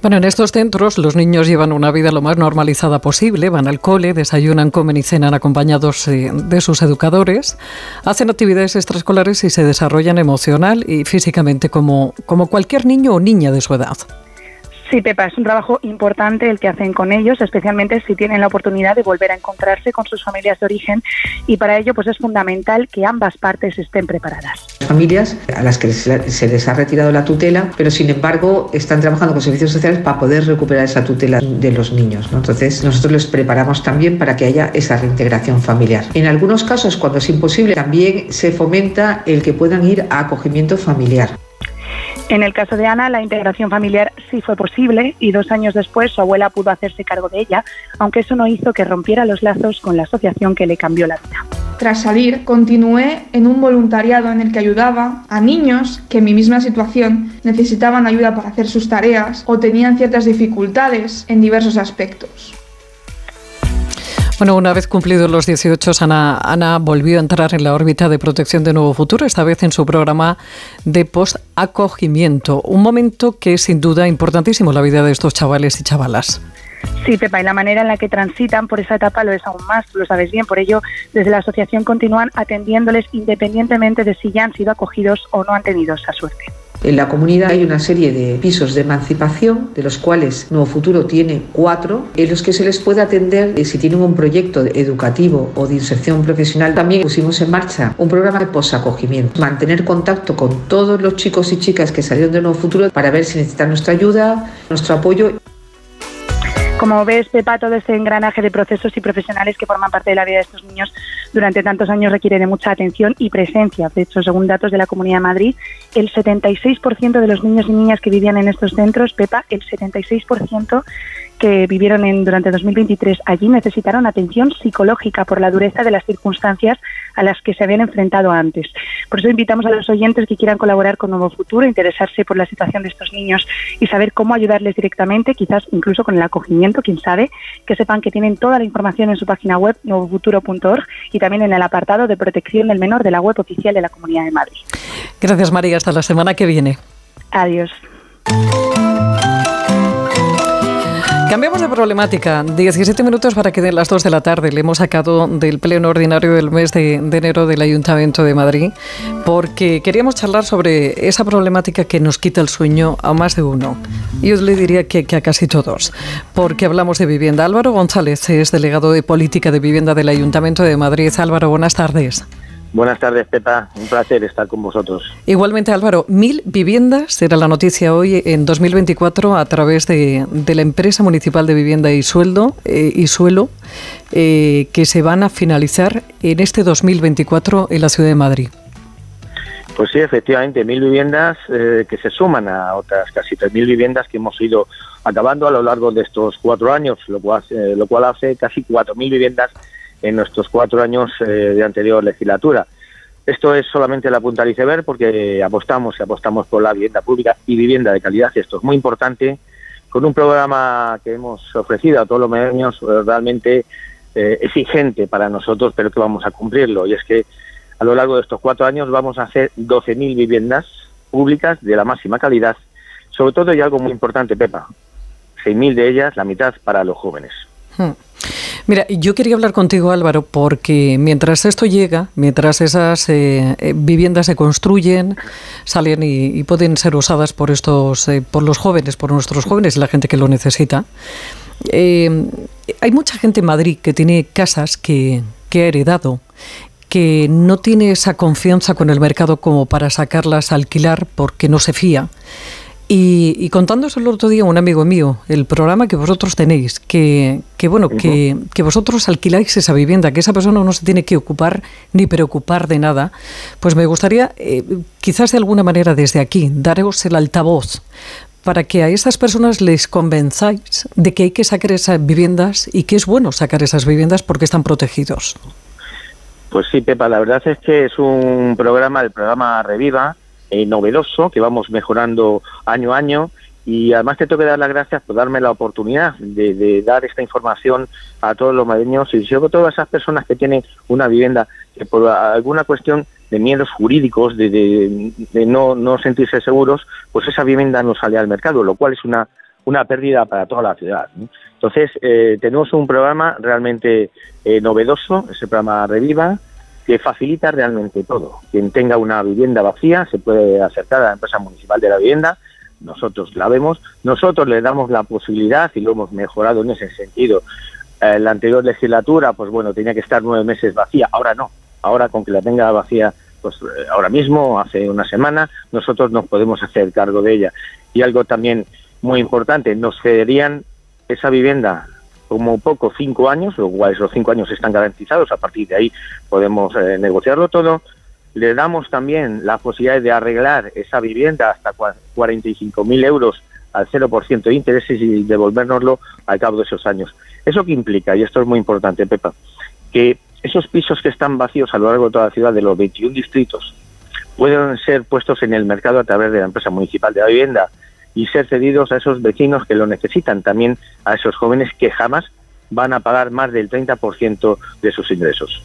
Bueno, en estos centros los niños llevan una vida lo más normalizada posible, van al cole, desayunan, comen y cenan acompañados eh, de sus educadores, hacen actividades extraescolares y se desarrollan emocional y físicamente como, como cualquier niño o niña de su edad. Sí, Pepa, es un trabajo importante el que hacen con ellos, especialmente si tienen la oportunidad de volver a encontrarse con sus familias de origen y para ello pues es fundamental que ambas partes estén preparadas. Familias a las que se les ha retirado la tutela, pero sin embargo están trabajando con servicios sociales para poder recuperar esa tutela de los niños. Entonces nosotros les preparamos también para que haya esa reintegración familiar. En algunos casos, cuando es imposible, también se fomenta el que puedan ir a acogimiento familiar. En el caso de Ana, la integración familiar sí fue posible y dos años después su abuela pudo hacerse cargo de ella, aunque eso no hizo que rompiera los lazos con la asociación que le cambió la vida. Tras salir, continué en un voluntariado en el que ayudaba a niños que en mi misma situación necesitaban ayuda para hacer sus tareas o tenían ciertas dificultades en diversos aspectos. Bueno, una vez cumplidos los 18, Ana, Ana volvió a entrar en la órbita de protección de Nuevo Futuro, esta vez en su programa de post-acogimiento. Un momento que es sin duda importantísimo en la vida de estos chavales y chavalas. Sí, Pepa, y la manera en la que transitan por esa etapa lo es aún más, lo sabes bien. Por ello, desde la asociación continúan atendiéndoles independientemente de si ya han sido acogidos o no han tenido esa suerte. En la comunidad hay una serie de pisos de emancipación, de los cuales Nuevo Futuro tiene cuatro, en los que se les puede atender eh, si tienen un proyecto educativo o de inserción profesional. También pusimos en marcha un programa de posacogimiento, mantener contacto con todos los chicos y chicas que salieron de Nuevo Futuro para ver si necesitan nuestra ayuda, nuestro apoyo. Como ves, Pepa, todo este engranaje de procesos y profesionales que forman parte de la vida de estos niños durante tantos años requiere de mucha atención y presencia. De hecho, según datos de la Comunidad de Madrid, el 76% de los niños y niñas que vivían en estos centros, Pepa, el 76% que vivieron en, durante 2023 allí necesitaron atención psicológica por la dureza de las circunstancias a las que se habían enfrentado antes. Por eso invitamos a los oyentes que quieran colaborar con Nuevo Futuro, interesarse por la situación de estos niños y saber cómo ayudarles directamente, quizás incluso con el acogimiento, quién sabe, que sepan que tienen toda la información en su página web nuevofuturo.org y también en el apartado de protección del menor de la web oficial de la Comunidad de Madrid. Gracias María, hasta la semana que viene. Adiós. De problemática. 17 minutos para que den las 2 de la tarde. Le hemos sacado del pleno ordinario del mes de, enero del Ayuntamiento de Madrid porque queríamos charlar sobre esa problemática que nos quita el sueño a más de uno. Yo le diría que, que a casi todos. Porque hablamos de vivienda. Álvaro González es delegado de Política de Vivienda del Ayuntamiento de Madrid. Álvaro, buenas tardes. Buenas tardes, Pepa. Un placer estar con vosotros. Igualmente, Álvaro, mil viviendas, era la noticia hoy, en 2024 a través de, la empresa municipal de vivienda y sueldo eh, y suelo, eh, que se van a finalizar en este 2024 en la ciudad de Madrid. Pues sí, efectivamente, mil viviendas eh, que se suman a otras casi tres mil viviendas que hemos ido acabando a lo largo de estos cuatro años, lo cual, lo cual hace casi cuatro mil viviendas en nuestros cuatro años eh, de anterior legislatura. Esto es solamente la punta del iceberg porque apostamos y apostamos por la vivienda pública y vivienda de calidad. Esto es muy importante con un programa que hemos ofrecido a todos los medios realmente eh, exigente para nosotros, pero que vamos a cumplirlo. Y es que a lo largo de estos cuatro años vamos a hacer 12.000 viviendas públicas de la máxima calidad. Sobre todo, y algo muy importante, Pepa, 6.000 de ellas, la mitad para los jóvenes. Hmm. Mira, yo quería hablar contigo, Álvaro, porque mientras esto llega, mientras esas eh, eh, viviendas se construyen, salen y, pueden ser usadas por estos, eh, por los jóvenes, por nuestros jóvenes y la gente que lo necesita, hay mucha gente en Madrid que tiene casas que, que ha heredado que no tiene esa confianza con el mercado como para sacarlas a alquilar porque no se fía y, y contándose el otro día un amigo mío, el programa que vosotros tenéis, que, que bueno, que, que, vosotros alquiláis esa vivienda, que esa persona no se tiene que ocupar ni preocupar de nada, pues me gustaría, eh, quizás de alguna manera desde aquí, daros el altavoz para que a esas personas les convenzáis de que hay que sacar esas viviendas y que es bueno sacar esas viviendas porque están protegidos. Pues sí, Pepa, la verdad es que es un programa, el programa Reviva, eh, novedoso que vamos mejorando año a año y además te tengo que dar las gracias por darme la oportunidad de, dar esta información a todos los madrileños y sobre todo a esas personas que tienen una vivienda que por alguna cuestión de miedos jurídicos, de, no, no sentirse seguros, pues esa vivienda no sale al mercado, lo cual es una una pérdida para toda la ciudad. Entonces, eh, tenemos un programa realmente eh, novedoso, ese programa Reviva, que facilita realmente todo. Quien tenga una vivienda vacía se puede acercar a la empresa municipal de la vivienda, nosotros la vemos, nosotros le damos la posibilidad y lo hemos mejorado en ese sentido. En la anterior legislatura, pues bueno, tenía que estar nueve meses vacía, ahora no, ahora con que la tenga vacía pues eh, ahora mismo, hace una semana, nosotros nos podemos hacer cargo de ella. Y algo también muy importante, nos cederían esa vivienda como poco cinco años, lo cual esos cinco años están garantizados, a partir de ahí podemos eh, negociarlo todo. Le damos también la posibilidad de arreglar esa vivienda hasta 45.000 euros al 0% de intereses y devolvérnoslo al cabo de esos años. ¿Eso qué implica? Y esto es muy importante, Pepa, que esos pisos que están vacíos a lo largo de toda la ciudad, de los 21 distritos, pueden ser puestos en el mercado a través de la empresa municipal de la vivienda y ser cedidos a esos vecinos que lo necesitan, también a esos jóvenes que jamás van a pagar más del 30% de sus ingresos.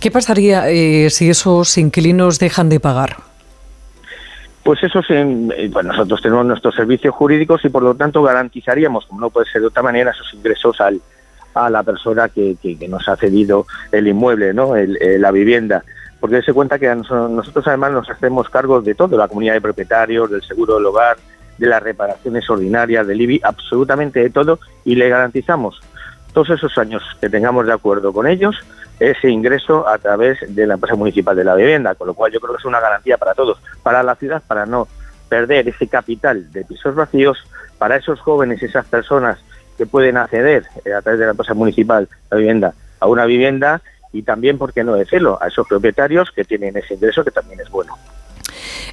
¿Qué pasaría eh, si esos inquilinos dejan de pagar? Pues eso, eh, bueno, nosotros tenemos nuestros servicios jurídicos y por lo tanto garantizaríamos, como no puede ser de otra manera, esos ingresos al, a la persona que, que, nos ha cedido el inmueble, ¿no? Eh, la vivienda. Porque se cuenta que nosotros además nos hacemos cargo de todo, la comunidad de propietarios, del seguro del hogar, de las reparaciones ordinarias, del IBI, absolutamente de todo, y le garantizamos todos esos años que tengamos de acuerdo con ellos, ese ingreso a través de la empresa municipal de la vivienda, con lo cual yo creo que es una garantía para todos, para la ciudad, para no perder ese capital de pisos vacíos, para esos jóvenes, esas personas que pueden acceder eh, a través de la empresa municipal la vivienda a una vivienda y también, ¿por qué no decirlo?, a esos propietarios que tienen ese ingreso que también es bueno.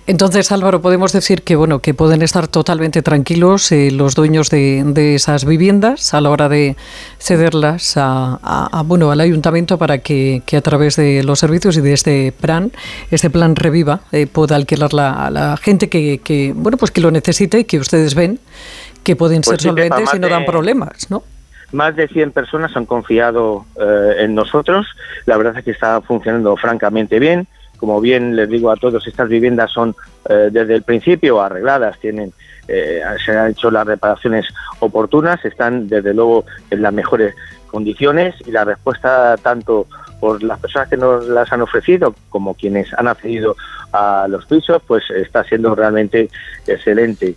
Entonces, Álvaro, podemos decir que bueno que pueden estar totalmente tranquilos eh, los dueños de, esas viviendas a la hora de cederlas a, bueno al ayuntamiento para que, a través de los servicios y de este plan, este plan reviva, eh, pueda alquilarla a la gente que, que, bueno pues que lo necesite y que ustedes ven que pueden ser pues solventes y no dan problemas, ¿no? Más de 100 personas han confiado eh, en nosotros. La verdad es que está funcionando francamente bien. Como bien les digo a todos, estas viviendas son eh, desde el principio arregladas, tienen eh, se han hecho las reparaciones oportunas, están desde luego en las mejores condiciones y la respuesta tanto por las personas que nos las han ofrecido como quienes han accedido a los pisos, pues está siendo realmente excelente.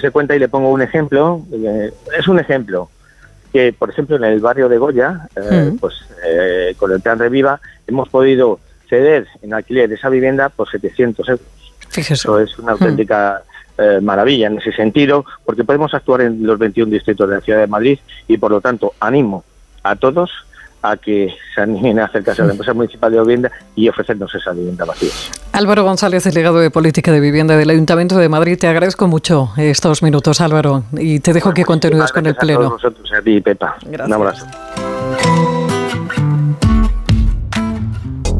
Se cuenta y le pongo un ejemplo, eh, es un ejemplo que, por ejemplo, en el barrio de Goya, eh, pues eh, con el plan Reviva, hemos podido ceder en alquiler esa vivienda por 700 euros. Eso es una auténtica maravilla en ese sentido, porque podemos actuar en los 21 distritos de la ciudad de Madrid y, por lo tanto, animo a todos a que se animen a acercarse a la empresa municipal de vivienda y ofrecernos esa vivienda vacía. Álvaro González, delegado de Política de Vivienda del Ayuntamiento de Madrid, te agradezco mucho estos minutos, Álvaro, y te dejo que continúes con el pleno. A vosotros, a ti, Pepa. Un abrazo.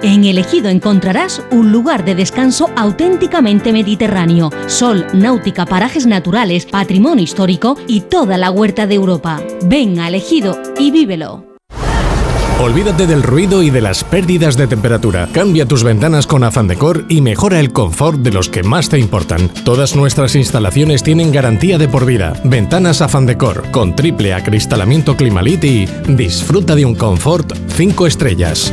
En Elegido encontrarás un lugar de descanso auténticamente mediterráneo, sol, náutica, parajes naturales, patrimonio histórico y toda la huerta de Europa. Ven a Elegido y vívelo. Olvídate del ruido y de las pérdidas de temperatura. Cambia tus ventanas con Afan Decor y mejora el confort de los que más te importan. Todas nuestras instalaciones tienen garantía de por vida. Ventanas Afan Decor con triple acristalamiento Climalit y disfruta de un confort 5 estrellas.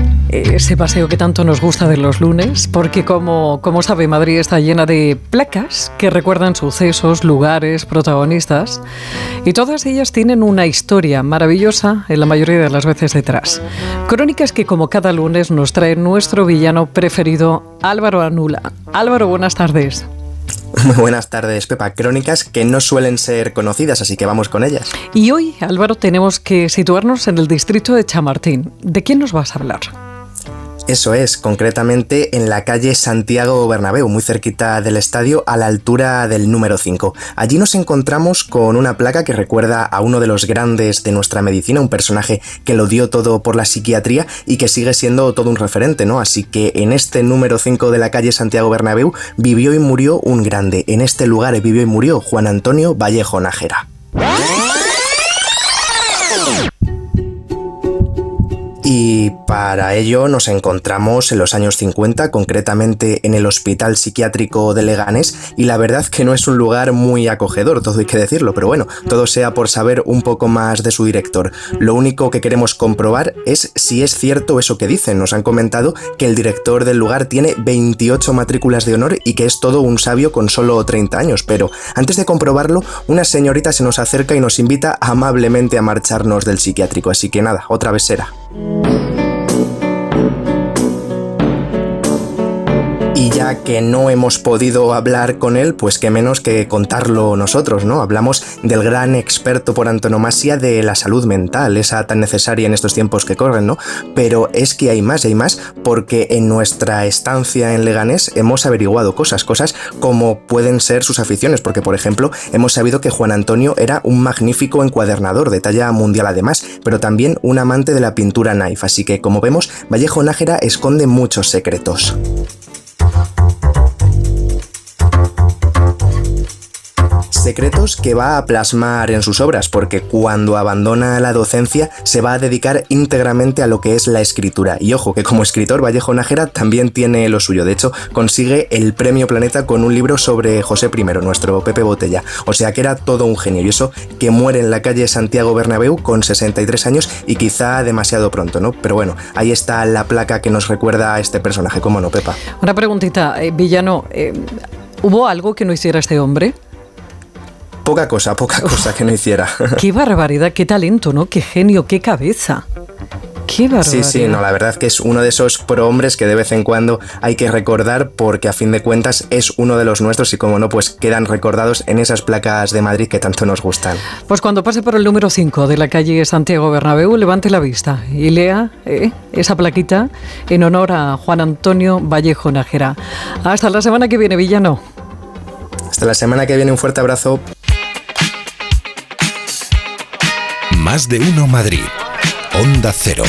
Ese paseo que tanto nos gusta de los lunes, porque como, como sabe, Madrid está llena de placas que recuerdan sucesos, lugares, protagonistas, y todas ellas tienen una historia maravillosa en la mayoría de las veces detrás. Crónicas que como cada lunes nos trae nuestro villano preferido, Álvaro Anula. Álvaro, buenas tardes. Muy buenas tardes, Pepa. Crónicas que no suelen ser conocidas, así que vamos con ellas. Y hoy, Álvaro, tenemos que situarnos en el distrito de Chamartín. ¿De quién nos vas a hablar? Eso es, concretamente en la calle Santiago Bernabéu, muy cerquita del estadio, a la altura del número 5. Allí nos encontramos con una placa que recuerda a uno de los grandes de nuestra medicina, un personaje que lo dio todo por la psiquiatría y que sigue siendo todo un referente, ¿no? Así que en este número 5 de la calle Santiago Bernabéu vivió y murió un grande. En este lugar vivió y murió Juan Antonio Vallejo Nájera. Y para ello nos encontramos en los años 50, concretamente en el Hospital Psiquiátrico de Leganés, y la verdad que no es un lugar muy acogedor, todo hay que decirlo, pero bueno, todo sea por saber un poco más de su director. Lo único que queremos comprobar es si es cierto eso que dicen. Nos han comentado que el director del lugar tiene 28 matrículas de honor y que es todo un sabio con solo 30 años, pero antes de comprobarlo, una señorita se nos acerca y nos invita amablemente a marcharnos del psiquiátrico, así que nada, otra vez será. Thank you. Y ya que no hemos podido hablar con él, pues qué menos que contarlo nosotros, ¿no? Hablamos del gran experto por antonomasia de la salud mental, esa tan necesaria en estos tiempos que corren, ¿no? Pero es que hay más, hay más, porque en nuestra estancia en Leganés hemos averiguado cosas, cosas como pueden ser sus aficiones, porque por ejemplo hemos sabido que Juan Antonio era un magnífico encuadernador de talla mundial además, pero también un amante de la pintura knife, así que como vemos, Vallejo Nájera esconde muchos secretos. Secretos que va a plasmar en sus obras, porque cuando abandona la docencia se va a dedicar íntegramente a lo que es la escritura. Y ojo, que como escritor Vallejo Nájera también tiene lo suyo. De hecho, consigue el premio Planeta con un libro sobre José I, nuestro Pepe Botella. O sea que era todo un genio. Y eso que muere en la calle Santiago Bernabéu con 63 años y quizá demasiado pronto, ¿no? Pero bueno, ahí está la placa que nos recuerda a este personaje, ¿cómo no, Pepa? Una preguntita, eh, Villano. Eh, ¿Hubo algo que no hiciera este hombre? Poca cosa, poca cosa que no hiciera. Qué barbaridad, qué talento, ¿no? Qué genio, qué cabeza. Qué barbaridad. Sí, sí, no, la verdad que es uno de esos prohombres que de vez en cuando hay que recordar porque a fin de cuentas es uno de los nuestros y como no, pues quedan recordados en esas placas de Madrid que tanto nos gustan. Pues cuando pase por el número 5 de la calle Santiago Bernabéu, levante la vista y lea eh, esa plaquita en honor a Juan Antonio Vallejo Nájera. Hasta la semana que viene, Villano. Hasta la semana que viene, un fuerte abrazo. Más de uno Madrid. Onda Cero.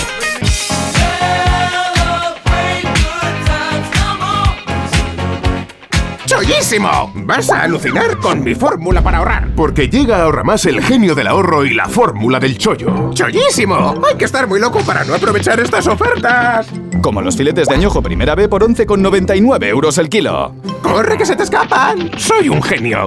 ¡Chollísimo! Vas a alucinar con mi fórmula para ahorrar. Porque llega a Ahorra Más el genio del ahorro y la fórmula del chollo. ¡Chollísimo! Hay que estar muy loco para no aprovechar estas ofertas. Como los filetes de añojo primera B por 11,99 euros el kilo. ¡Corre que se te escapan! ¡Soy un genio!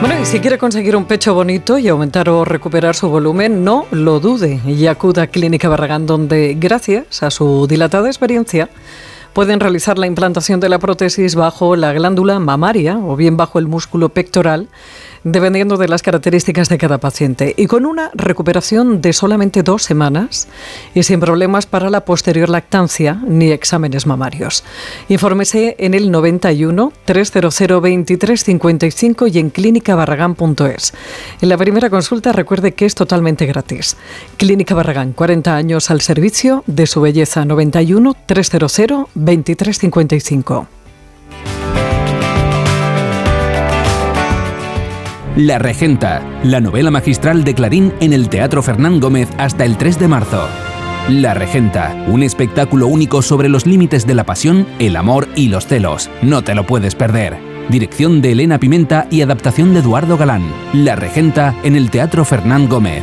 Bueno, y si quiere conseguir un pecho bonito y aumentar o recuperar su volumen, no lo dude. Y acuda a Clínica Barragán, donde, gracias a su dilatada experiencia, pueden realizar la implantación de la prótesis bajo la glándula mamaria o bien bajo el músculo pectoral dependiendo de las características de cada paciente y con una recuperación de solamente dos semanas y sin problemas para la posterior lactancia ni exámenes mamarios. Infórmese en el 91 300 2355 y en clínicabarragán.es. En la primera consulta recuerde que es totalmente gratis. Clínica Barragán, 40 años al servicio de su belleza 91 300 2355. La Regenta, la novela magistral de Clarín en el Teatro Fernán Gómez hasta el 3 de marzo. La Regenta, un espectáculo único sobre los límites de la pasión, el amor y los celos. No te lo puedes perder. Dirección de Elena Pimenta y adaptación de Eduardo Galán. La Regenta en el Teatro Fernán Gómez.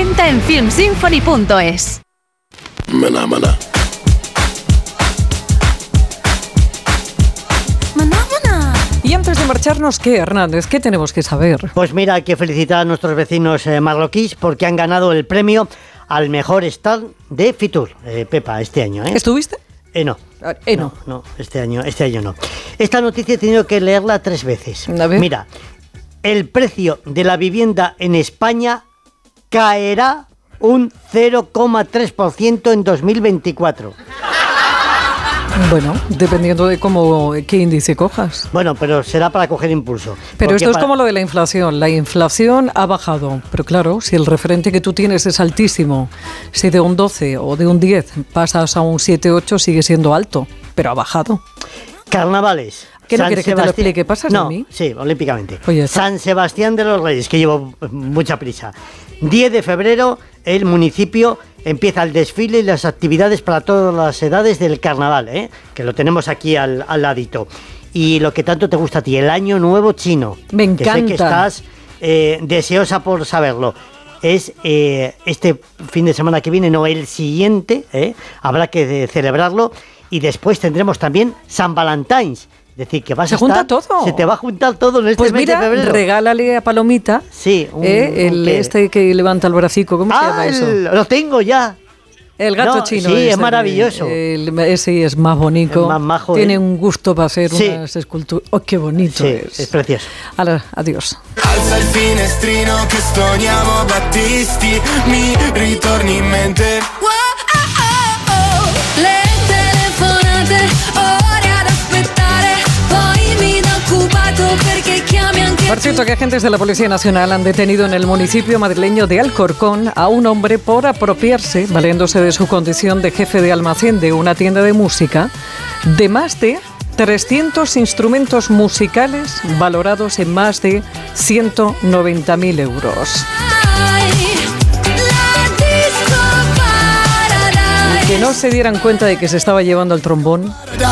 en filmsymphony.es. Maná, maná. Y antes de marcharnos, ¿qué, Hernández? ¿Qué tenemos que saber? Pues mira, hay que felicitar a nuestros vecinos eh, marroquíes porque han ganado el premio al mejor stand de Fitur, eh, Pepa, este año. ¿eh? ¿Estuviste? Eh, no. Eh, no. no. este año, este año no. Esta noticia he tenido que leerla tres veces. Mira, el precio de la vivienda en España caerá un 0,3% en 2024. Bueno, dependiendo de cómo qué índice cojas. Bueno, pero será para coger impulso. Pero esto es para- como lo de la inflación. La inflación ha bajado, pero claro, si el referente que tú tienes es altísimo, si de un 12 o de un 10 pasas a un 7, 8, sigue siendo alto, pero ha bajado. Carnavales. ¿Qué no San quieres que te lo Sebastián- explique? ¿Pasas no, mí? Sí, olímpicamente. Oye, está- San Sebastián de los Reyes, que llevo mucha prisa. 10 de febrero, el municipio empieza el desfile y las actividades para todas las edades del carnaval, ¿eh? que lo tenemos aquí al, al ladito. Y lo que tanto te gusta a ti, el año nuevo chino. Me Que sé que encanta. estás eh, deseosa por saberlo. Es eh, este fin de semana que viene, no el siguiente, ¿eh? habrá que celebrarlo. Y después tendremos también San Valentine's. Es decir, que vas Se a junta estar- todo. Se te va a juntar todo en este Pues mes mira, de febrero. regálale a Palomita Sí, un- eh, el un qué. este que levanta el bracico, ¿cómo se Ah, llama eso? el- lo tengo ya. El gato No, chino. sí, es ese, maravilloso. el- ese es más bonito. Es más majo, Tiene ¿eh? un gusto para hacer Sí. unas esculturas. ¡Oh, qué bonito Sí, es! es precioso. Ala, adiós. Alza il finestrino che stoniamo Battisti Mi ritorni in mente Le telefonate, ore Por cierto, que agentes de la Policía Nacional han detenido en el municipio madrileño de Alcorcón a un hombre por apropiarse, valiéndose de su condición de jefe de almacén de una tienda de música, de más de 300 instrumentos musicales valorados en más de 190.000 euros. No se dieran cuenta de que se estaba llevando el trombón. E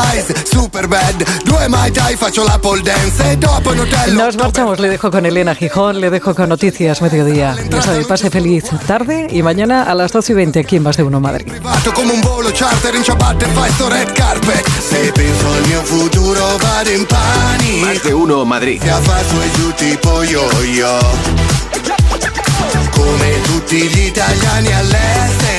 hotel Nos marchamos, le dejo con Elena Gijón, le dejo con Noticias Mediodía. Ya sabe, pase feliz tarde y mañana a las 12 y 20 aquí en Más de Uno Madrid. Fatto come un volo charter in ciabatte Fai sto red carpet Se penso al mio futuro vado in panico Más de uno Madrid. Ti fa su e giù tipo yo-yo Come tutti gli italiani all'estero